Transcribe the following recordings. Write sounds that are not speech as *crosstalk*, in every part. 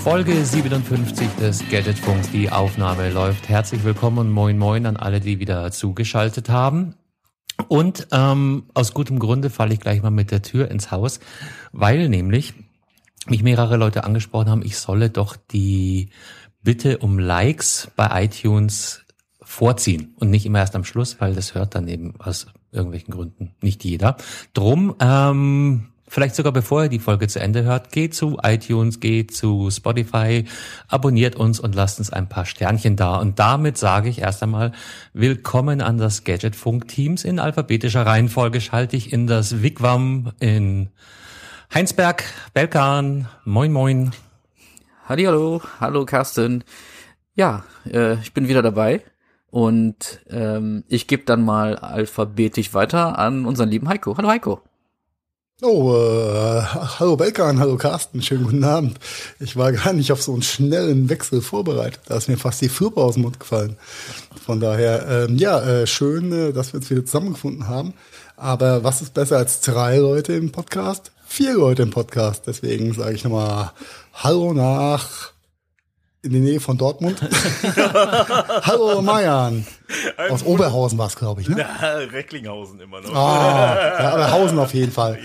Folge 57 des Gadgetfunks. Die Aufnahme läuft. Herzlich willkommen und moin moin an alle, die wieder zugeschaltet haben. Und ähm, aus gutem Grunde falle ich gleich mal mit der Tür ins Haus, weil nämlich mich mehrere Leute angesprochen haben, ich solle doch die Bitte um Likes bei iTunes vorziehen und nicht immer erst am Schluss, weil das hört dann eben aus irgendwelchen Gründen nicht jeder. Drum, ähm, vielleicht sogar bevor ihr die Folge zu Ende hört, geht zu iTunes, geht zu Spotify, abonniert uns und lasst uns ein paar Sternchen da. Und damit sage ich erst einmal willkommen an das Gadgetfunk-Teams. In alphabetischer Reihenfolge schalte ich in das Wigwam in Heinsberg, Belkan, moin moin. Hallo, hallo Carsten. Ja, äh, ich bin wieder dabei und ähm, ich gebe dann mal alphabetisch weiter an unseren lieben Heiko. Hallo Heiko. Oh, äh, hallo Belkan, hallo Carsten, schönen guten Abend. Ich war gar nicht auf so einen schnellen Wechsel vorbereitet. Da ist mir fast die Fürbe aus dem Mund gefallen. Von daher, ähm, ja, äh, schön, äh, dass wir uns wieder zusammengefunden haben. Aber was ist besser als drei Leute im Podcast? Vier Leute im Podcast. Deswegen sage ich nochmal Hallo nach in der Nähe von Dortmund. *laughs* Hallo Mayan. Aus Oberhausen war es, glaube ich. Ne? Ja, Recklinghausen immer noch. Ah, ja, aber Hausen auf jeden Fall.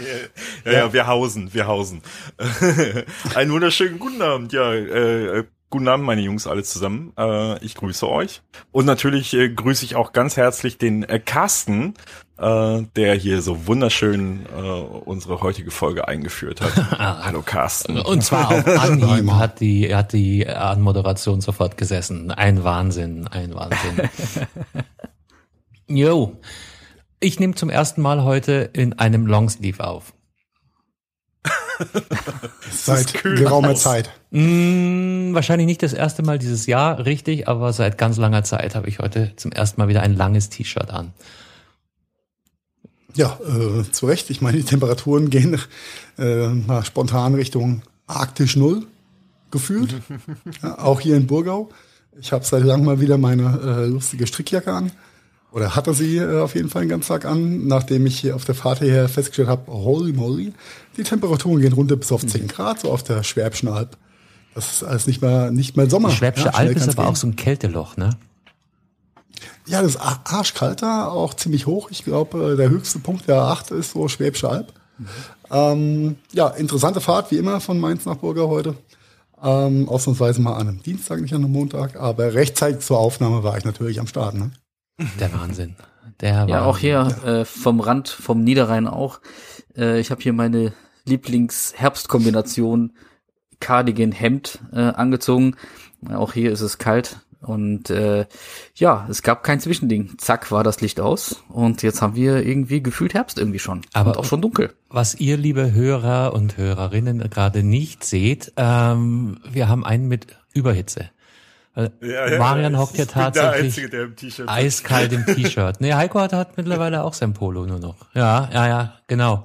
Ja, ja, wir hausen, wir hausen. *laughs* Einen wunderschönen guten Abend, ja. Äh, guten Abend, meine Jungs, alle zusammen. Äh, ich grüße euch. Und natürlich äh, grüße ich auch ganz herzlich den äh, Carsten, äh, der hier so wunderschön äh, unsere heutige Folge eingeführt hat. *laughs* Hallo Carsten. Und zwar auf *laughs* Anhieb hat die, hat die Anmoderation sofort gesessen. Ein Wahnsinn, ein Wahnsinn. *laughs* Jo. Ich nehme zum ersten Mal heute in einem Longsleeve auf. Seit kühl geraumer. Zeit. Mm, wahrscheinlich nicht das erste Mal dieses Jahr, richtig, aber seit ganz langer Zeit habe ich heute zum ersten Mal wieder ein langes T-Shirt an. Ja, äh, zu Recht. Ich meine, die Temperaturen gehen äh, mal spontan Richtung Arktisch Null gefühlt. *laughs* ja, auch hier in Burgau. Ich habe seit langem mal wieder meine äh, lustige Strickjacke an. Oder hatte sie äh, auf jeden Fall den ganzen Tag an, nachdem ich hier auf der Fahrt hierher festgestellt habe, holy moly, die Temperaturen gehen runter bis auf 10 Grad, so auf der Schwäbischen Alb. Das ist alles nicht mehr, nicht mehr Sommer. Die Schwäbische Ja, Alb ist aber gehen. auch so ein Kälteloch, ne? Ja, das ist a- arschkalt da, auch ziemlich hoch. Ich glaube, der höchste Punkt der A8 ist so Schwäbische Alb. Ähm, ja, interessante Fahrt, wie immer, von Mainz nach Burger heute. Ähm, ausnahmsweise mal an einem Dienstag, nicht an einem Montag. Aber rechtzeitig zur Aufnahme war ich natürlich am Start. Ne? Der Wahnsinn. Der Wahnsinn. Ja, auch hier äh, vom Rand, vom Niederrhein auch. Äh, ich habe hier meine Lieblings-Herbstkombination Cardigan-Hemd äh, angezogen. Auch hier ist es kalt. Und äh, ja, es gab kein Zwischending. Zack, war das Licht aus. Und jetzt haben wir irgendwie gefühlt Herbst irgendwie schon. Aber- und auch schon dunkel. Was ihr, liebe Hörer und Hörerinnen, gerade nicht seht, ähm, wir haben einen mit Überhitze. Ja, ja, Marian hockt ja tatsächlich Einzige, der im eiskalt im T-Shirt. Nee, Heiko hat, hat mittlerweile auch sein Polo nur noch. Ja, ja, ja, genau.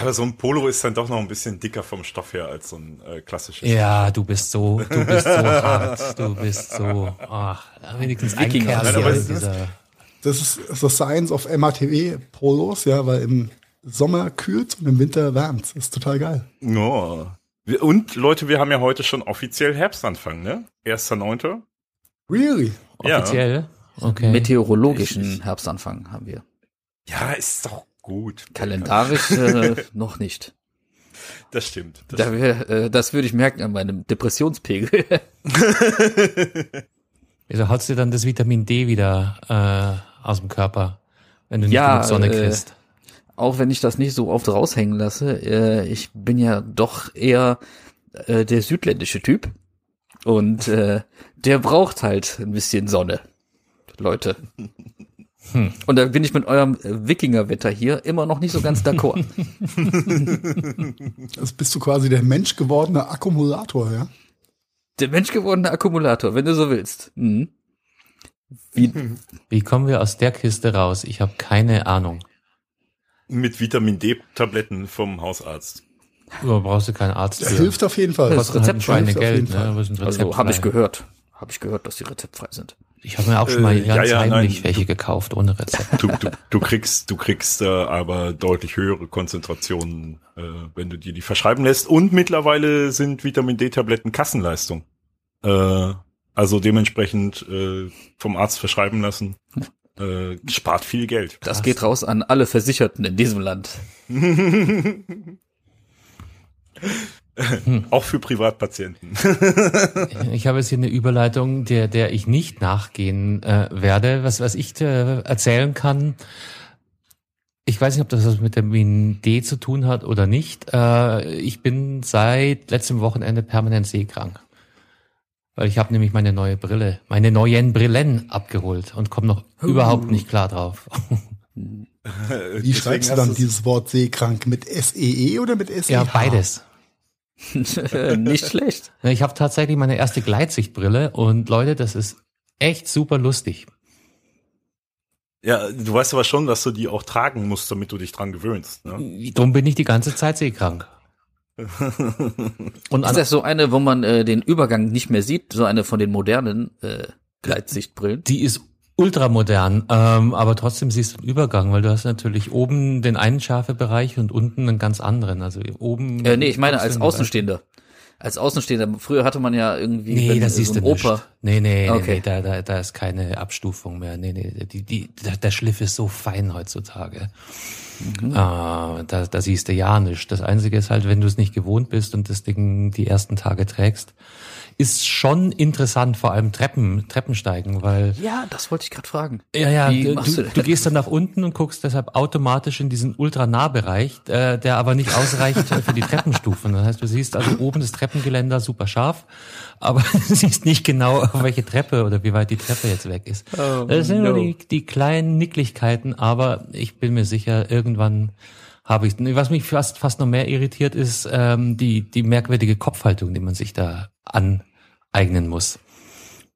Aber so ein Polo ist dann doch noch ein bisschen dicker vom Stoff her als so ein äh, klassisches. Ja, du bist so, du bist so hart. Du bist so, ach, wenigstens ein. Kerl dieser, Das ist the science of MATW-Polos, ja, weil im Sommer kühlt und im Winter wärmt. Das ist total geil. Oh. Und Leute, wir haben ja heute schon offiziell Herbstanfang, ne? 1.9. Really? Ja. offiziell. Okay. Meteorologischen Herbstanfang haben wir. Ja, ist doch gut. Kalendarisch äh, *laughs* noch nicht. Das stimmt. Das Da wär, äh, das würde ich merken an meinem Depressionspegel. *laughs* Wieso haust du dann das Vitamin D wieder äh, aus dem Körper, wenn du nicht Ja, genug Sonne äh, kriegst? auch wenn ich das nicht so oft raushängen lasse, äh, ich bin ja doch eher äh, der südländische Typ. Und äh, der braucht halt ein bisschen Sonne, Leute. *laughs* Und da bin ich mit eurem äh, Wikingerwetter hier immer noch nicht so ganz d'accord. Das *laughs* bist du quasi der menschgewordene Akkumulator, ja? Der menschgewordene Akkumulator, wenn du so willst. Mhm. Wie, Wie kommen wir aus der Kiste raus? Ich habe keine Ahnung. Mit Vitamin D-Tabletten vom Hausarzt. Du brauchst du keinen Arzt Das für. hilft auf jeden Fall. Kostet halt ein Schweinegeld, ne? Also habe ich gehört. Habe ich gehört, dass die rezeptfrei sind. Ich habe mir auch schon mal Äh, ja, ganz ja, heimlich nein. welche gekauft, ohne Rezept. Du, du, du kriegst, du kriegst äh, aber deutlich höhere Konzentrationen, äh, wenn du dir die verschreiben lässt. Und mittlerweile sind Vitamin D-Tabletten Kassenleistung. Äh, also dementsprechend äh, vom Arzt verschreiben lassen. Äh, spart viel Geld. Das geht raus an alle Versicherten in diesem Land. *laughs* *laughs* Auch für Privatpatienten. *laughs* Ich habe jetzt hier eine Überleitung, der, der ich nicht nachgehen äh, werde. Was, was ich äh, erzählen kann, ich weiß nicht, ob das was mit dem Vitamin D zu tun hat oder nicht. Äh, ich bin seit letztem Wochenende permanent seekrank. Weil ich habe nämlich meine neue Brille, meine neuen Brillen abgeholt und komme noch überhaupt nicht klar drauf. Wie schreibst du dann dieses Wort seekrank? Mit S-E-E oder mit S-E-H? Ja, beides. *laughs* Nicht schlecht. Ich habe tatsächlich meine erste Gleitsichtbrille und Leute, das ist echt super lustig. Ja, du weißt aber schon, dass du die auch tragen musst, damit du dich dran gewöhnst. Ne? Drum bin ich die ganze Zeit seekrank. *laughs* Und Ist das so eine, wo man äh, den Übergang nicht mehr sieht? So eine von den modernen äh, Gleitsichtbrillen? die ist ultramodern, ähm, aber trotzdem siehst du einen Übergang, weil du hast natürlich oben den einen scharfe Bereich und unten einen ganz anderen. Also oben. Äh, nee, ich meine als. Außenstehender. Als Außenstehender. Früher hatte man ja irgendwie Nee, das äh, siehst so du ein nicht. Oper. Nee, nee, nee, Okay. nee da, da, da ist keine Abstufung mehr. Nee, nee, die, die, der, Schliff ist so fein heutzutage. Mhm. Ah, da, da siehst du ja nichts. Das Einzige ist halt, wenn du es nicht gewohnt bist und das Ding die ersten Tage trägst, ist schon interessant, vor allem Treppen, Treppensteigen, weil Ja, das wollte ich gerade fragen. ja, ja, du, du, du gehst dann nach unten und guckst deshalb automatisch in diesen Ultranahbereich, äh, der aber nicht ausreicht für die Treppenstufen. Das heißt, du siehst also oben das Treppengeländer super scharf, aber *laughs* du siehst nicht genau, auf welche Treppe oder wie weit die Treppe jetzt weg ist. Oh, das sind no. nur die, die kleinen Nicklichkeiten, aber ich bin mir sicher, irgendwann habe ich. Was mich fast fast noch mehr irritiert, ist ähm, die die merkwürdige Kopfhaltung, die man sich da aneignen muss.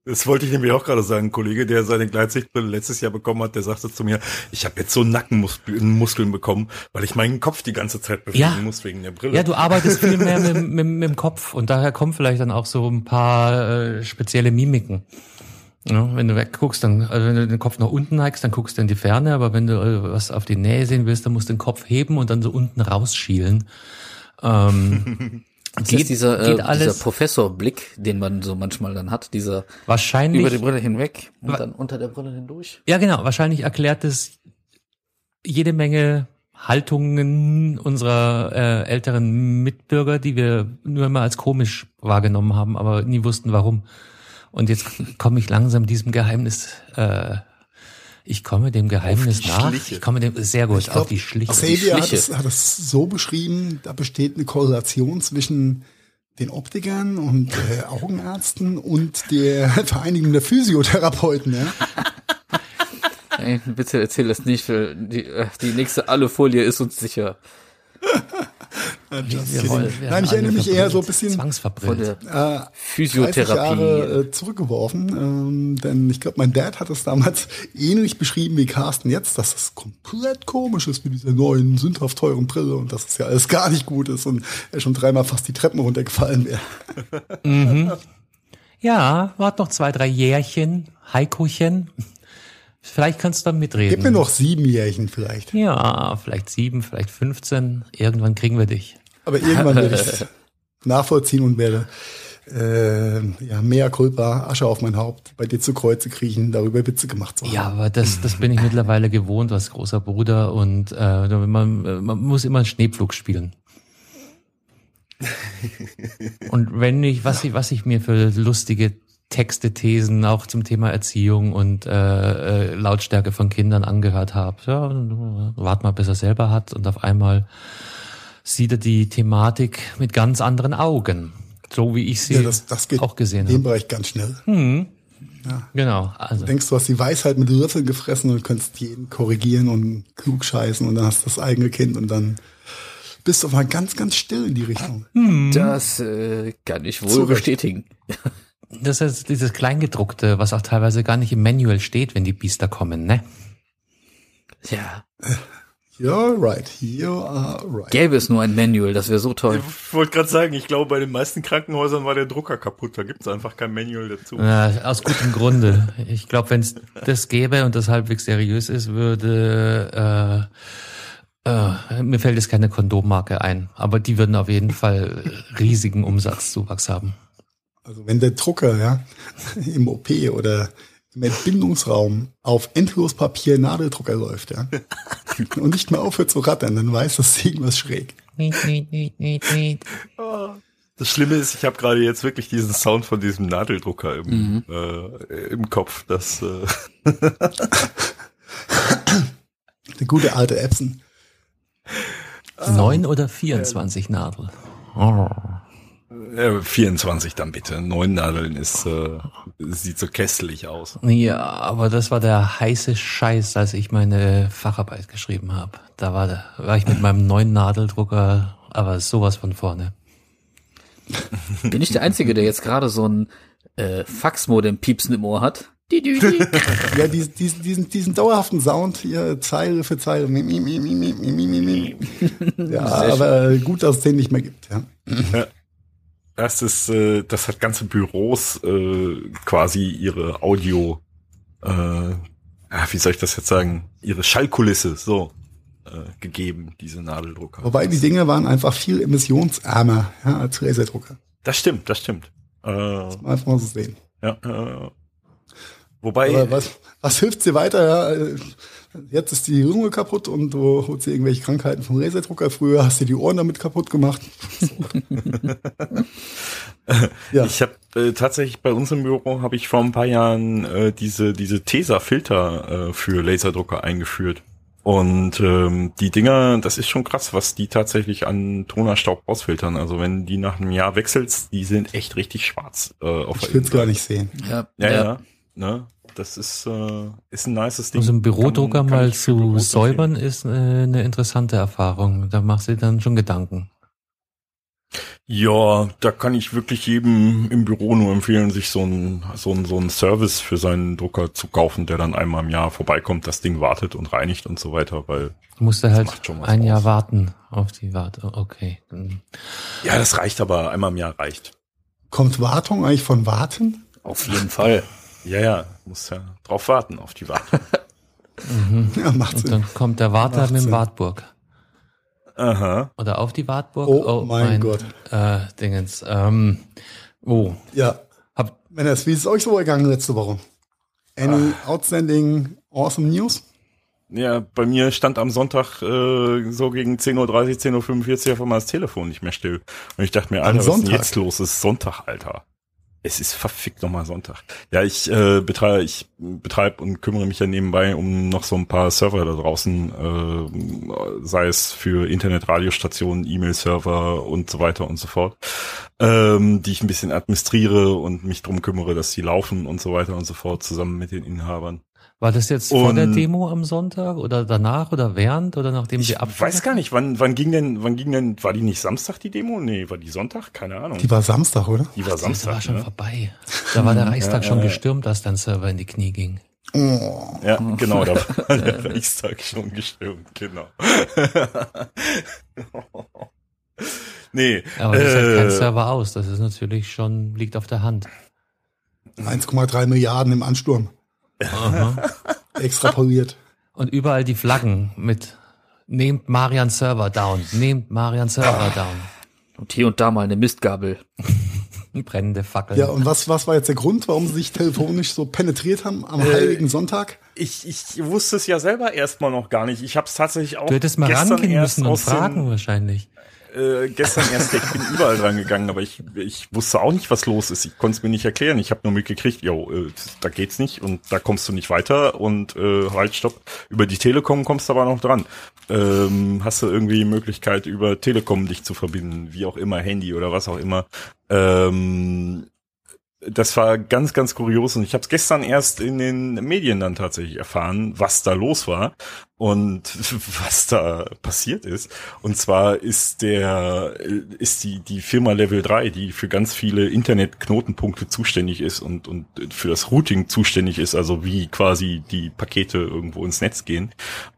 Das wollte ich nämlich auch gerade sagen. Ein Kollege, der seine Gleitsichtbrille letztes Jahr bekommen hat, der sagte zu mir, ich habe jetzt so Nackenmuskeln Muskeln bekommen, weil ich meinen Kopf die ganze Zeit bewegen Ja. muss wegen der Brille. Ja, du arbeitest viel mehr mit, mit, mit dem Kopf und daher kommen vielleicht dann auch so ein paar äh, spezielle Mimiken. Ja, wenn du wegguckst, dann, also wenn du den Kopf nach unten neigst, dann guckst du in die Ferne, aber wenn du äh, was auf die Nähe sehen willst, dann musst du den Kopf heben und dann so unten rausschielen. Ähm, *laughs* geht, ist dieser, äh, geht dieser alles Professorblick, den man so manchmal dann hat, dieser wahrscheinlich. über die Brille hinweg und dann unter der Brille hindurch. Ja, genau. Wahrscheinlich erklärt es jede Menge Haltungen unserer äh, älteren Mitbürger, die wir nur immer als komisch wahrgenommen haben, aber nie wussten, warum. Und jetzt komme ich langsam diesem Geheimnis, äh, ich komme dem Geheimnis die nach. Schliche. Ich komme dem sehr gut Ich glaub, auf die Schliche. Xavier hat es, hat es so beschrieben, da besteht eine Korrelation zwischen den Optikern und äh, Augenärzten und der *laughs* Vereinigung der Physiotherapeuten. Ja? *laughs* Ey, bitte erzähl das nicht, weil die, äh, die nächste alle Folie ist uns sicher. *laughs* Just Wir wollen- wir Nein, ich erinnere mich eher so ein bisschen Von Zwangsverbrillt. der äh, 30 Physiotherapie. Jahre äh, zurückgeworfen, ähm, denn ich glaube, mein Dad hat es damals *laughs* ähnlich beschrieben wie Carsten jetzt, dass es komplett komisch ist mit dieser neuen, sündhaft teuren Brille und dass es ja alles gar nicht gut ist und er schon dreimal fast die Treppen runtergefallen wäre. *laughs* Ja, wart noch zwei, drei Jährchen, Heikochen. Vielleicht kannst du dann mitreden. Gib mir noch sieben Jährchen vielleicht. Ja, vielleicht sieben, vielleicht 15. Irgendwann kriegen wir dich. Aber irgendwann werde ich *laughs* nachvollziehen und werde äh, ja, mehr Culpa, Asche auf mein Haupt, bei dir zu Kreuze kriechen, darüber Witze gemacht zu haben. Ja, aber das, das bin ich mittlerweile gewohnt als großer Bruder und äh, man, man muss immer einen Schneepflug spielen. *laughs* Und wenn ich, was ich, was ich mir für lustige Texte, Thesen auch zum Thema Erziehung und äh, äh, Lautstärke von Kindern angehört habe, ja, wart mal, bis er selber hat und auf einmal sieht er die Thematik mit ganz anderen Augen. So wie ich sie Ja, das, das geht auch gesehen in dem habe. Bereich ganz schnell. Genau, also Du denkst, du hast die Weisheit mit Löffeln gefressen und könntest jeden korrigieren und klug scheißen und dann hast du das eigene Kind und dann bist doch mal ganz, ganz still in die Richtung. Das äh, kann ich wohl Zu Recht. bestätigen. Das ist dieses Kleingedruckte, was auch teilweise gar nicht im Manual steht, wenn die Biester kommen, ne? Ja, *laughs* You're right, you are right. gäbe es nur ein Manual, das wäre so toll. Ich wollte gerade sagen, ich glaube, bei den meisten Krankenhäusern war der Drucker kaputt. Da gibt's einfach kein Manual dazu. Ja, aus gutem Grunde. Ich glaube, wenn es das gäbe und das halbwegs seriös ist, würde äh, äh, mir fällt jetzt keine Kondommarke ein, aber die würden auf jeden Fall riesigen Umsatzzuwachs haben. Also wenn der Drucker, ja, *laughs* im OP oder im Entbindungsraum auf Endlospapier Nadeldrucker läuft, ja, und nicht mehr aufhört zu rattern, dann weiß das irgendwas schräg. Das Schlimme ist, ich habe gerade jetzt wirklich diesen Sound von diesem Nadeldrucker im, äh, im Kopf. Das äh, *laughs* Der gute alte Epson. Neun oder 24 Nadel. Oh. äh, 24 dann bitte. Neun Nadeln ist äh, sieht so kästlich aus. Ja, aber das war der heiße Scheiß, als ich meine Facharbeit geschrieben habe. Da war, der- war ich mit meinem neuen Nadeldrucker, aber sowas von vorne. Bin ich der Einzige, der jetzt gerade so ein äh, Faxmodem piepsen im Ohr hat? *laughs* Ja, diesen, diesen, diesen, diesen dauerhaften Sound hier, Zeile für Zeile. Mi, mi, mi, mi, mi, mi, mi, mi. *laughs* Ja, aber gut, dass es den nicht mehr gibt, ja. Das ist, äh, das hat ganze Büros äh, quasi ihre Audio, äh, ah, wie soll ich das jetzt sagen, ihre Schallkulisse so äh, gegeben, diese Nadeldrucker. Wobei die Dinge waren einfach viel emissionsärmer ja, als Laserdrucker. Das stimmt, das stimmt. Äh, Einfach mal so sehen. ja, äh, wobei, Aber was, was hilft dir weiter? Ja? Jetzt ist die Lunge kaputt und du holst dir irgendwelche Krankheiten vom Laserdrucker. Früher hast du die Ohren damit kaputt gemacht. *laughs* ja. Ich habe äh, tatsächlich bei uns im Büro habe ich vor ein paar Jahren äh, diese diese Tesa-Filter äh, für Laserdrucker eingeführt. Und ähm, die Dinger, das ist schon krass, was die tatsächlich an Tonerstaub rausfiltern. Also wenn die nach einem Jahr wechselst, die sind echt richtig schwarz. Äh, auf Ich will's gar nicht sehen. Ja, Ja, ja. Ne? Das ist, äh, ist ein nices Ding. Also einen Bürodrucker Kann- kann mal zu Büros säubern ist äh, eine interessante Erfahrung. Da machst du dir dann schon Gedanken. Ja, da kann ich wirklich jedem im Büro nur empfehlen, sich so ein so ein so ein Service für seinen Drucker zu kaufen, der dann einmal im Jahr vorbeikommt, das Ding wartet und reinigt und so weiter, weil Du musst Das halt ein Jahr aus. warten auf die Warte. Okay. Ja, das reicht aber einmal im Jahr reicht. Kommt Wartung eigentlich von Warten? auf jeden Fall. Ja, ja, muss ja drauf warten auf die Wartung. *laughs* Ja, macht Und Sinn. dann kommt der Warter mit dem. Wartburg. Aha. Oder auf die Wartburg. Oh mein Gott. Äh, Dingens. Ähm, oh. Ja. Hab, Männers, wie ist es euch so gegangen letzte Woche? Any Ah. outstanding awesome news? Ja, bei mir stand am Sonntag äh, so gegen 10.30 Uhr, 10.45 Uhr einfach mal das Telefon nicht mehr still. Und ich dachte mir, Alter, was ist denn jetzt los? Es ist Sonntag, Alter. Es ist verfickt nochmal Sonntag. Ja, ich äh, betreibe ich betreibe und kümmere mich ja nebenbei um noch so ein paar Server da draußen, äh, sei es für Internetradiostationen, E-Mail-Server und so weiter und so fort, ähm, die ich ein bisschen administriere und mich drum kümmere, dass die laufen und so weiter und so fort, zusammen mit den Inhabern. War das jetzt vor Und- der Demo am Sonntag oder danach oder während oder nachdem Ich sie ab? weiß gar nicht, wann, wann ging denn, wann ging denn, war die nicht Samstag die Demo? Nee, war die Sonntag? Keine Ahnung. Die war Samstag, oder? Die war Das Samstag. war schon ne? vorbei. Da war der Reichstag Ja, schon ja, gestürmt, als dein Server in die Knie ging. Oh. Ja, genau, da war der Reichstag schon gestürmt, genau. *laughs* nee, Aber das hält kein äh, Server aus. Das ist natürlich schon, liegt auf der Hand. 1,3 Milliarden im Ansturm. Extrapoliert. Und überall die Flaggen mit nehmt Marian Server down, nehmt Marian Server down. Und hier und da mal eine Mistgabel. *laughs* Brennende Fackeln. Ja, und was, was war jetzt der Grund, warum sie sich telefonisch so penetriert haben am Heiligen Sonntag? ich, ich wusste es ja selber erstmal noch gar nicht. Ich habe es tatsächlich auch du hättest mal gestern rangehen müssen und fragen wahrscheinlich. Äh, gestern erst, ich bin überall dran gegangen, aber ich, ich wusste auch nicht, was los ist. Ich konnte es mir nicht erklären. Ich habe nur mitgekriegt, jo, äh, da geht's nicht und da kommst du nicht weiter und äh, halt, stopp. Über die Telekom kommst du aber noch dran. Ähm, hast du irgendwie die Möglichkeit, über Telekom dich zu verbinden, wie auch immer, Handy oder was auch immer. Ähm, das war ganz, ganz kurios und ich habe es gestern erst in den Medien dann tatsächlich erfahren, was da los war. Und *laughs* was da passiert ist. Und zwar ist der, ist die, die Firma Level 3, die für ganz viele Internetknotenpunkte zuständig ist und, und für das Routing zuständig ist, also wie quasi die Pakete irgendwo ins Netz gehen.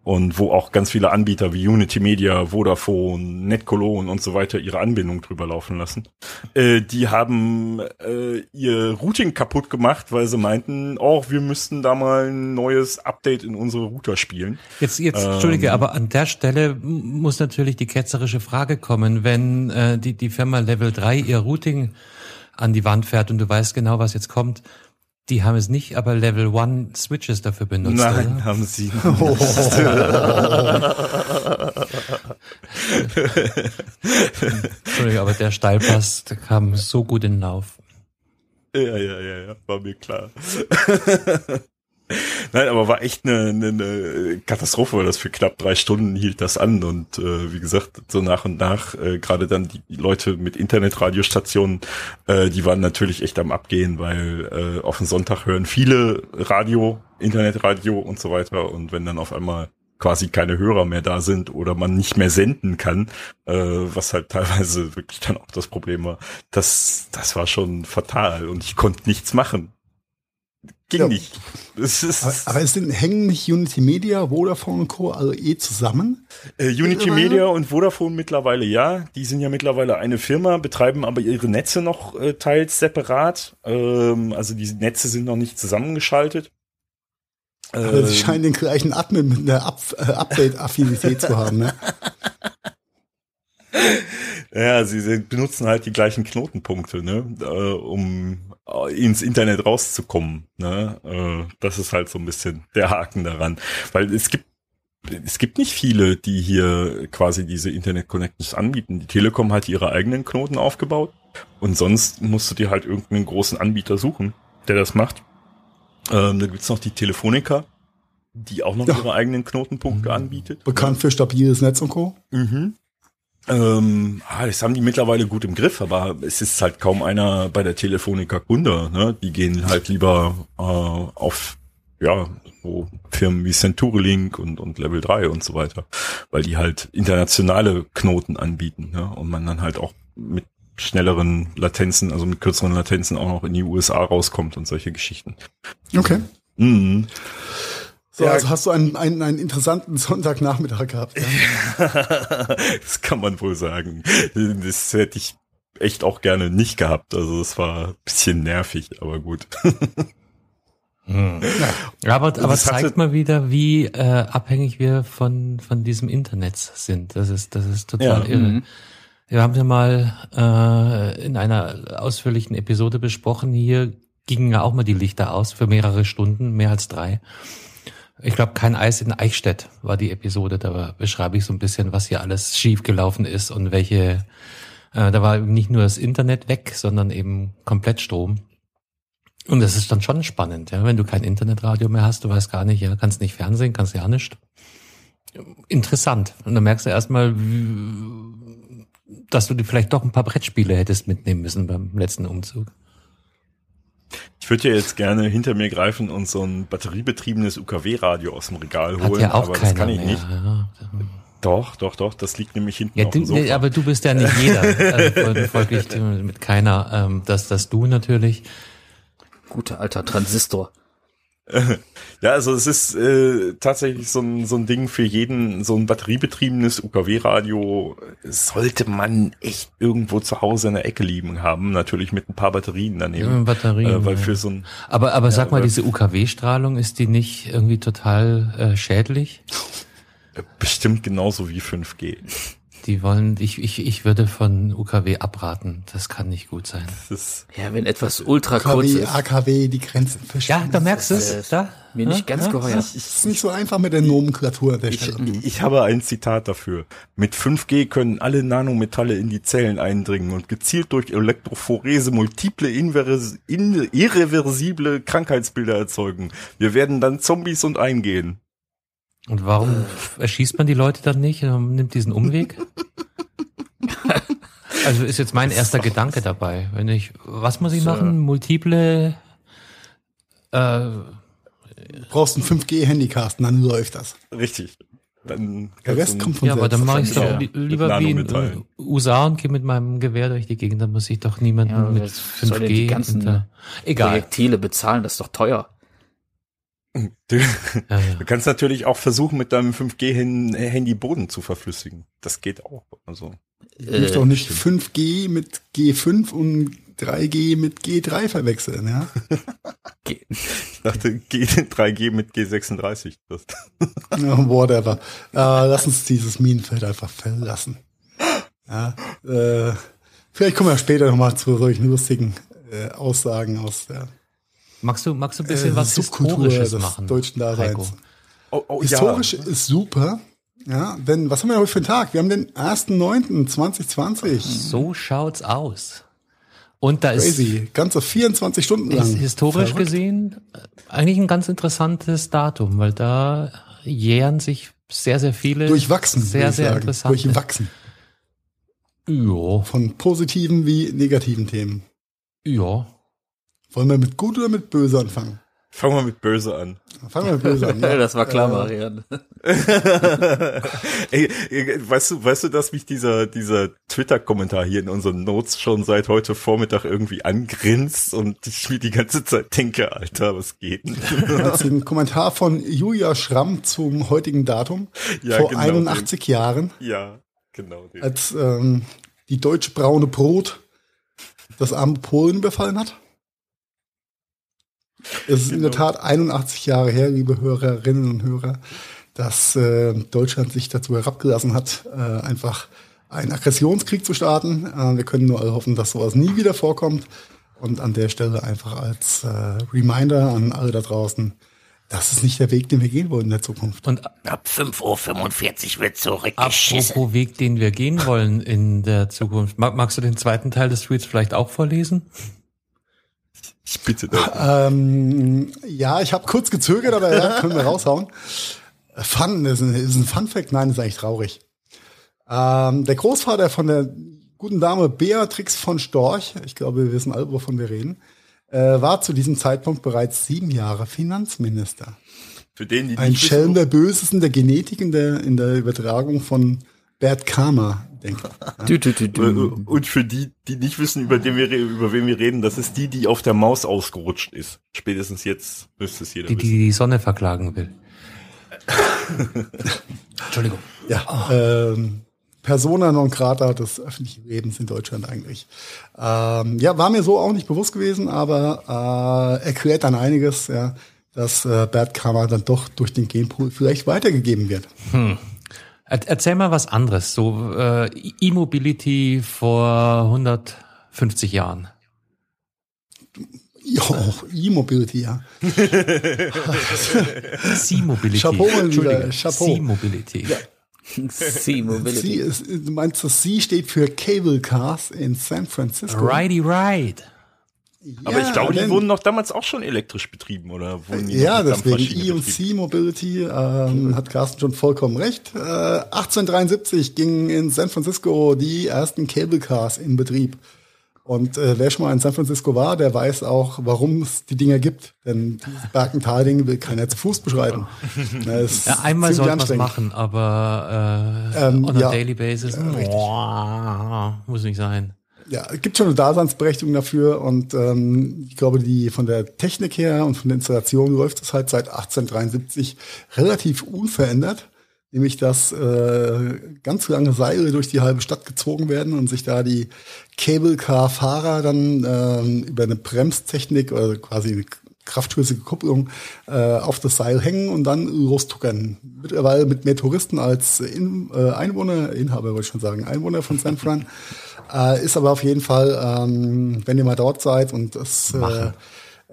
Und wo auch ganz viele Anbieter wie Unity Media, Vodafone, NetCologne und so weiter ihre Anbindung drüber laufen lassen. Äh, die haben äh, ihr Routing kaputt gemacht, weil sie meinten, oh, wir müssten da mal ein neues Update in unsere Router spielen. Jetzt, jetzt, Entschuldige, aber an der Stelle muss natürlich die ketzerische Frage kommen, wenn äh, die, die Firma Level 3 ihr Routing an die Wand fährt und du weißt genau, was jetzt kommt. Die haben es nicht, aber Level 1 Switches dafür benutzt. Nein, Oder? haben sie. *laughs* Entschuldige, aber der Steilpass der kam so gut in den Lauf. Ja, ja, ja, ja, war mir klar. Nein, aber war echt eine, eine, eine Katastrophe, weil das für knapp drei Stunden hielt das an. Und äh, wie gesagt, so nach und nach, äh, gerade dann die Leute mit Internetradiostationen, äh, die waren natürlich echt am Abgehen, weil äh, auf den Sonntag hören viele Radio, Internetradio und so weiter. Und wenn dann auf einmal quasi keine Hörer mehr da sind oder man nicht mehr senden kann, äh, was halt teilweise wirklich dann auch das Problem war, das, das war schon fatal. Und ich konnte nichts machen. Ging Ja. nicht. Ist, Aber, aber es sind, hängen nicht Unity Media, Vodafone und Co. also eh zusammen? Äh, Unity Mittlerweile? Media und Vodafone mittlerweile ja. Die sind ja mittlerweile eine Firma, betreiben aber ihre Netze noch äh, teils separat. Ähm, also die Netze sind noch nicht zusammengeschaltet. Aber sie Ähm, scheinen den gleichen Admin mit einer Up äh, Update-Affinität zu haben, ne? *laughs* Ja, sie benutzen halt die gleichen Knotenpunkte, ne, äh, um ins Internet rauszukommen. Ne? Äh, das ist halt so ein bisschen der Haken daran, weil es gibt es gibt nicht viele, die hier quasi diese Internet Connections anbieten. Die Telekom hat ihre eigenen Knoten aufgebaut und sonst musst du dir halt irgendeinen großen Anbieter suchen, der das macht. Ähm, dann gibt's noch die Telefonica, die auch noch Ja. ihre eigenen Knotenpunkte anbietet. Bekannt für stabiles Netz und Co. Mhm. Ähm, ah, das haben die mittlerweile gut im Griff, aber es ist halt kaum einer bei der Telefonica Kunde. Ne? Die gehen halt lieber äh, auf ja so Firmen wie Centurelink und, und Level 3 und so weiter, weil die halt internationale Knoten anbieten ne? und man dann halt auch mit schnelleren Latenzen, also mit kürzeren Latenzen auch noch in die USA rauskommt und solche Geschichten. Okay. Mhm. So, Ja. also hast du einen, einen, einen interessanten Sonntagnachmittag gehabt. Ja? *laughs* das kann man wohl sagen. Das hätte ich echt auch gerne nicht gehabt. Also es war ein bisschen nervig, aber gut. *laughs* Aber, aber das hatte- zeigt mal wieder, wie äh, abhängig wir von, von diesem Internet sind. Das ist, das ist total Ja. irre. Wir haben ja mal äh, in einer ausführlichen Episode besprochen, hier gingen ja auch mal die Lichter aus für mehrere Stunden, mehr als drei. Ich glaube, kein Eis in Eichstätt war die Episode. Da beschreibe ich so ein bisschen, was hier alles schiefgelaufen ist und welche. Äh, da war eben nicht nur das Internet weg, sondern eben komplett Strom. Und das ist dann schon spannend, ja, wenn du kein Internetradio mehr hast, du weißt gar nicht, ja, kannst nicht Fernsehen, kannst ja nicht. Interessant. Und dann merkst du erstmal, dass du dir vielleicht doch ein paar Brettspiele hättest mitnehmen müssen beim letzten Umzug. Ich würde ja jetzt gerne hinter mir greifen und so ein batteriebetriebenes UKW-Radio aus dem Regal Hat holen, ja auch aber das kann ich mehr. nicht. Ja, Doch, doch, doch, das liegt nämlich hinten ja auf du, dem Sofa. nee, aber du bist ja nicht jeder. *laughs* Also, folglich mit keiner. Ähm, dass, dass du natürlich. Guter alter Transistor. *laughs* Ja, also es ist äh, tatsächlich so ein, so ein Ding für jeden, so ein batteriebetriebenes UKW-Radio sollte man echt irgendwo zu Hause in der Ecke liegen haben, natürlich mit ein paar Batterien daneben. Ja, Batterien, äh, weil ja. für so ein Aber, aber sag mal, diese UKW-Strahlung, ist die nicht irgendwie total äh, schädlich? bestimmt genauso wie 5G. Die wollen, ich, ich, ich würde von UKW abraten. Das kann nicht gut sein. Ja, wenn etwas ultra kurz KW, ist, AKW, die Grenzen Ja, verschieben. da merkst du es. Da? mir nicht ganz geheuer. Es ist nicht so einfach mit der Nomenklatur an der ich, Stelle. ich habe ein Zitat dafür. Mit 5G können alle Nanometalle in die Zellen eindringen und gezielt durch Elektrophorese multiple irreversible Krankheitsbilder erzeugen. Wir werden dann Zombies und eingehen. Und warum erschießt man die Leute dann nicht und nimmt diesen Umweg? *laughs* also ist jetzt mein erster Gedanke dabei. Wenn ich, was muss ich machen? Multiple, äh, Du brauchst ein 5G-Handycasten, dann läuft das. Richtig. Dann Der Rest kommt von Ja, aber dann mache ich doch Ja. li- lieber wie äh, USA und gehe mit meinem Gewehr durch die Gegend. Da muss ich doch niemanden Ja, mit was soll denn 5G. die ganzen Egal. Projektile bezahlen, das ist doch teuer. Du, Ja, ja. du kannst natürlich auch versuchen, mit deinem 5G-Handy Boden zu verflüssigen. Das geht auch. Also Ich möchte auch nicht 5G mit G5 und 3G mit G3 verwechseln, ja. Ge- ich dachte G *laughs* 3G mit G36. Das, Ja, Whatever. Äh, lass uns dieses Minenfeld einfach verlassen. Ja, äh, vielleicht kommen wir später nochmal zu solchen lustigen äh, Aussagen aus der Magst du, magst du ein bisschen äh, was Subkultur Historisches des machen? deutschen Daseins. Oh, oh, Historisch ist super. Ja, denn was haben wir heute für einen Tag? Wir haben den 1.9.2020. So schaut's aus. Und da ist, Crazy. Ganze 24 Stunden lang. ist historisch Verrückt. gesehen äh, eigentlich ein ganz interessantes Datum, weil da jähren sich sehr, sehr viele Durchwachsen. sehr, sehr sagen. interessante. Durchwachsen. Ja, Von positiven wie negativen Themen. ja. Wollen wir mit gut oder mit böse anfangen? Fangen wir mit Böse an. Fangen wir mit böse an. *laughs* Ja. das war klar, Äh, Marian. *laughs* Ey, weißt du, weißt du, dass mich dieser, dieser Twitter-Kommentar hier in unseren Notes schon seit heute Vormittag irgendwie angrinst und ich mir die ganze Zeit denke, Alter, was geht denn? *laughs* Das ist ein Kommentar von Julia Schramm zum heutigen Datum. Ja, vor genau, 81 Jahren, ja, genau. den. als ähm, die deutsche braune Brot das arme Polen befallen hat. Es ist in der Genau. Tat 81 Jahre her, liebe Hörerinnen und Hörer, dass äh, Deutschland sich dazu herabgelassen hat, äh, einfach einen Aggressionskrieg zu starten. Äh, wir können nur alle hoffen, dass sowas nie wieder vorkommt. Und an der Stelle einfach als äh, Reminder an alle da draußen, das ist nicht der Weg, den wir gehen wollen in der Zukunft. Und Ab 5.45 Uhr wird zurückgeschissen. apropos Weg, den wir gehen wollen in der Zukunft. Mag, magst du den zweiten Teil des Tweets vielleicht auch vorlesen? Ich bitte da. Ähm, ja, ich habe kurz gezögert, aber ja, *laughs* können wir raushauen. Fun, ist ein, ist ein Fun Fact, nein, ist eigentlich traurig. Ähm, der Großvater von der guten Dame Beatrix von Storch, ich glaube, wir wissen alle, wovon wir reden, äh, war zu diesem Zeitpunkt bereits sieben Jahre Finanzminister. Für den, die Ein Schelm der Bösesten der Genetik in der, in der Übertragung von Bert Karma, denke ich. Du, du, du, du. und für die, die nicht wissen, über den wir, über wen wir reden, das ist die, die auf der Maus ausgerutscht ist. Spätestens jetzt müsste es jeder Die, die wissen. die Sonne verklagen will. *laughs* Entschuldigung. Ja, ähm, Persona non grata des öffentlichen Lebens in Deutschland eigentlich. Ähm, ja, war mir so auch nicht bewusst gewesen, aber äh, erklärt dann einiges, ja, dass äh, Bad Karma dann doch durch den Genpool vielleicht weitergegeben wird. Er, erzähl mal was anderes. So äh, E-Mobility vor 150 Jahren. Ja, auch E-Mobility, ja. *laughs* C-Mobility. Chapeau, Entschuldige, Chapeau. C-Mobility. See Mobility. Sie ist, du meinst, das Sie steht für Cable Cars in San Francisco. Righty right. Aber ich Ja, glaube, die wurden noch damals auch schon elektrisch betrieben, oder? Wurden die Ja, noch mit deswegen Dampfmaschine E und betrieben? C Mobility ähm, hat Carsten schon vollkommen recht. Äh, 1873 gingen in San Francisco die ersten Cable Cars in Betrieb. Und äh, wer schon mal in San Francisco war, der weiß auch, warum es die Dinger gibt. Denn dieses Bergentalding will keiner zu Fuß beschreiten. *laughs* Ja, einmal soll man anstrengend. machen, aber äh, Ähm, on a ja. daily basis. Boah, muss nicht sein. Ja, es gibt schon eine Daseinsberechtigung dafür und ähm, ich glaube, die von der Technik her und von der Installation läuft es halt seit 1873 relativ unverändert. Nämlich, dass äh, ganz lange Seile durch die halbe Stadt gezogen werden und sich da die Cable Car Fahrer dann ähm, über eine Bremstechnik oder quasi kraftstößige Kupplung äh, auf das Seil hängen und dann lostuckern. Mittlerweile mit mehr Touristen als in, äh, Einwohner, Inhaber wollte ich schon sagen, Einwohner von San Fran. *laughs* Äh, ist aber auf jeden Fall, ähm, wenn ihr mal dort seid und das äh,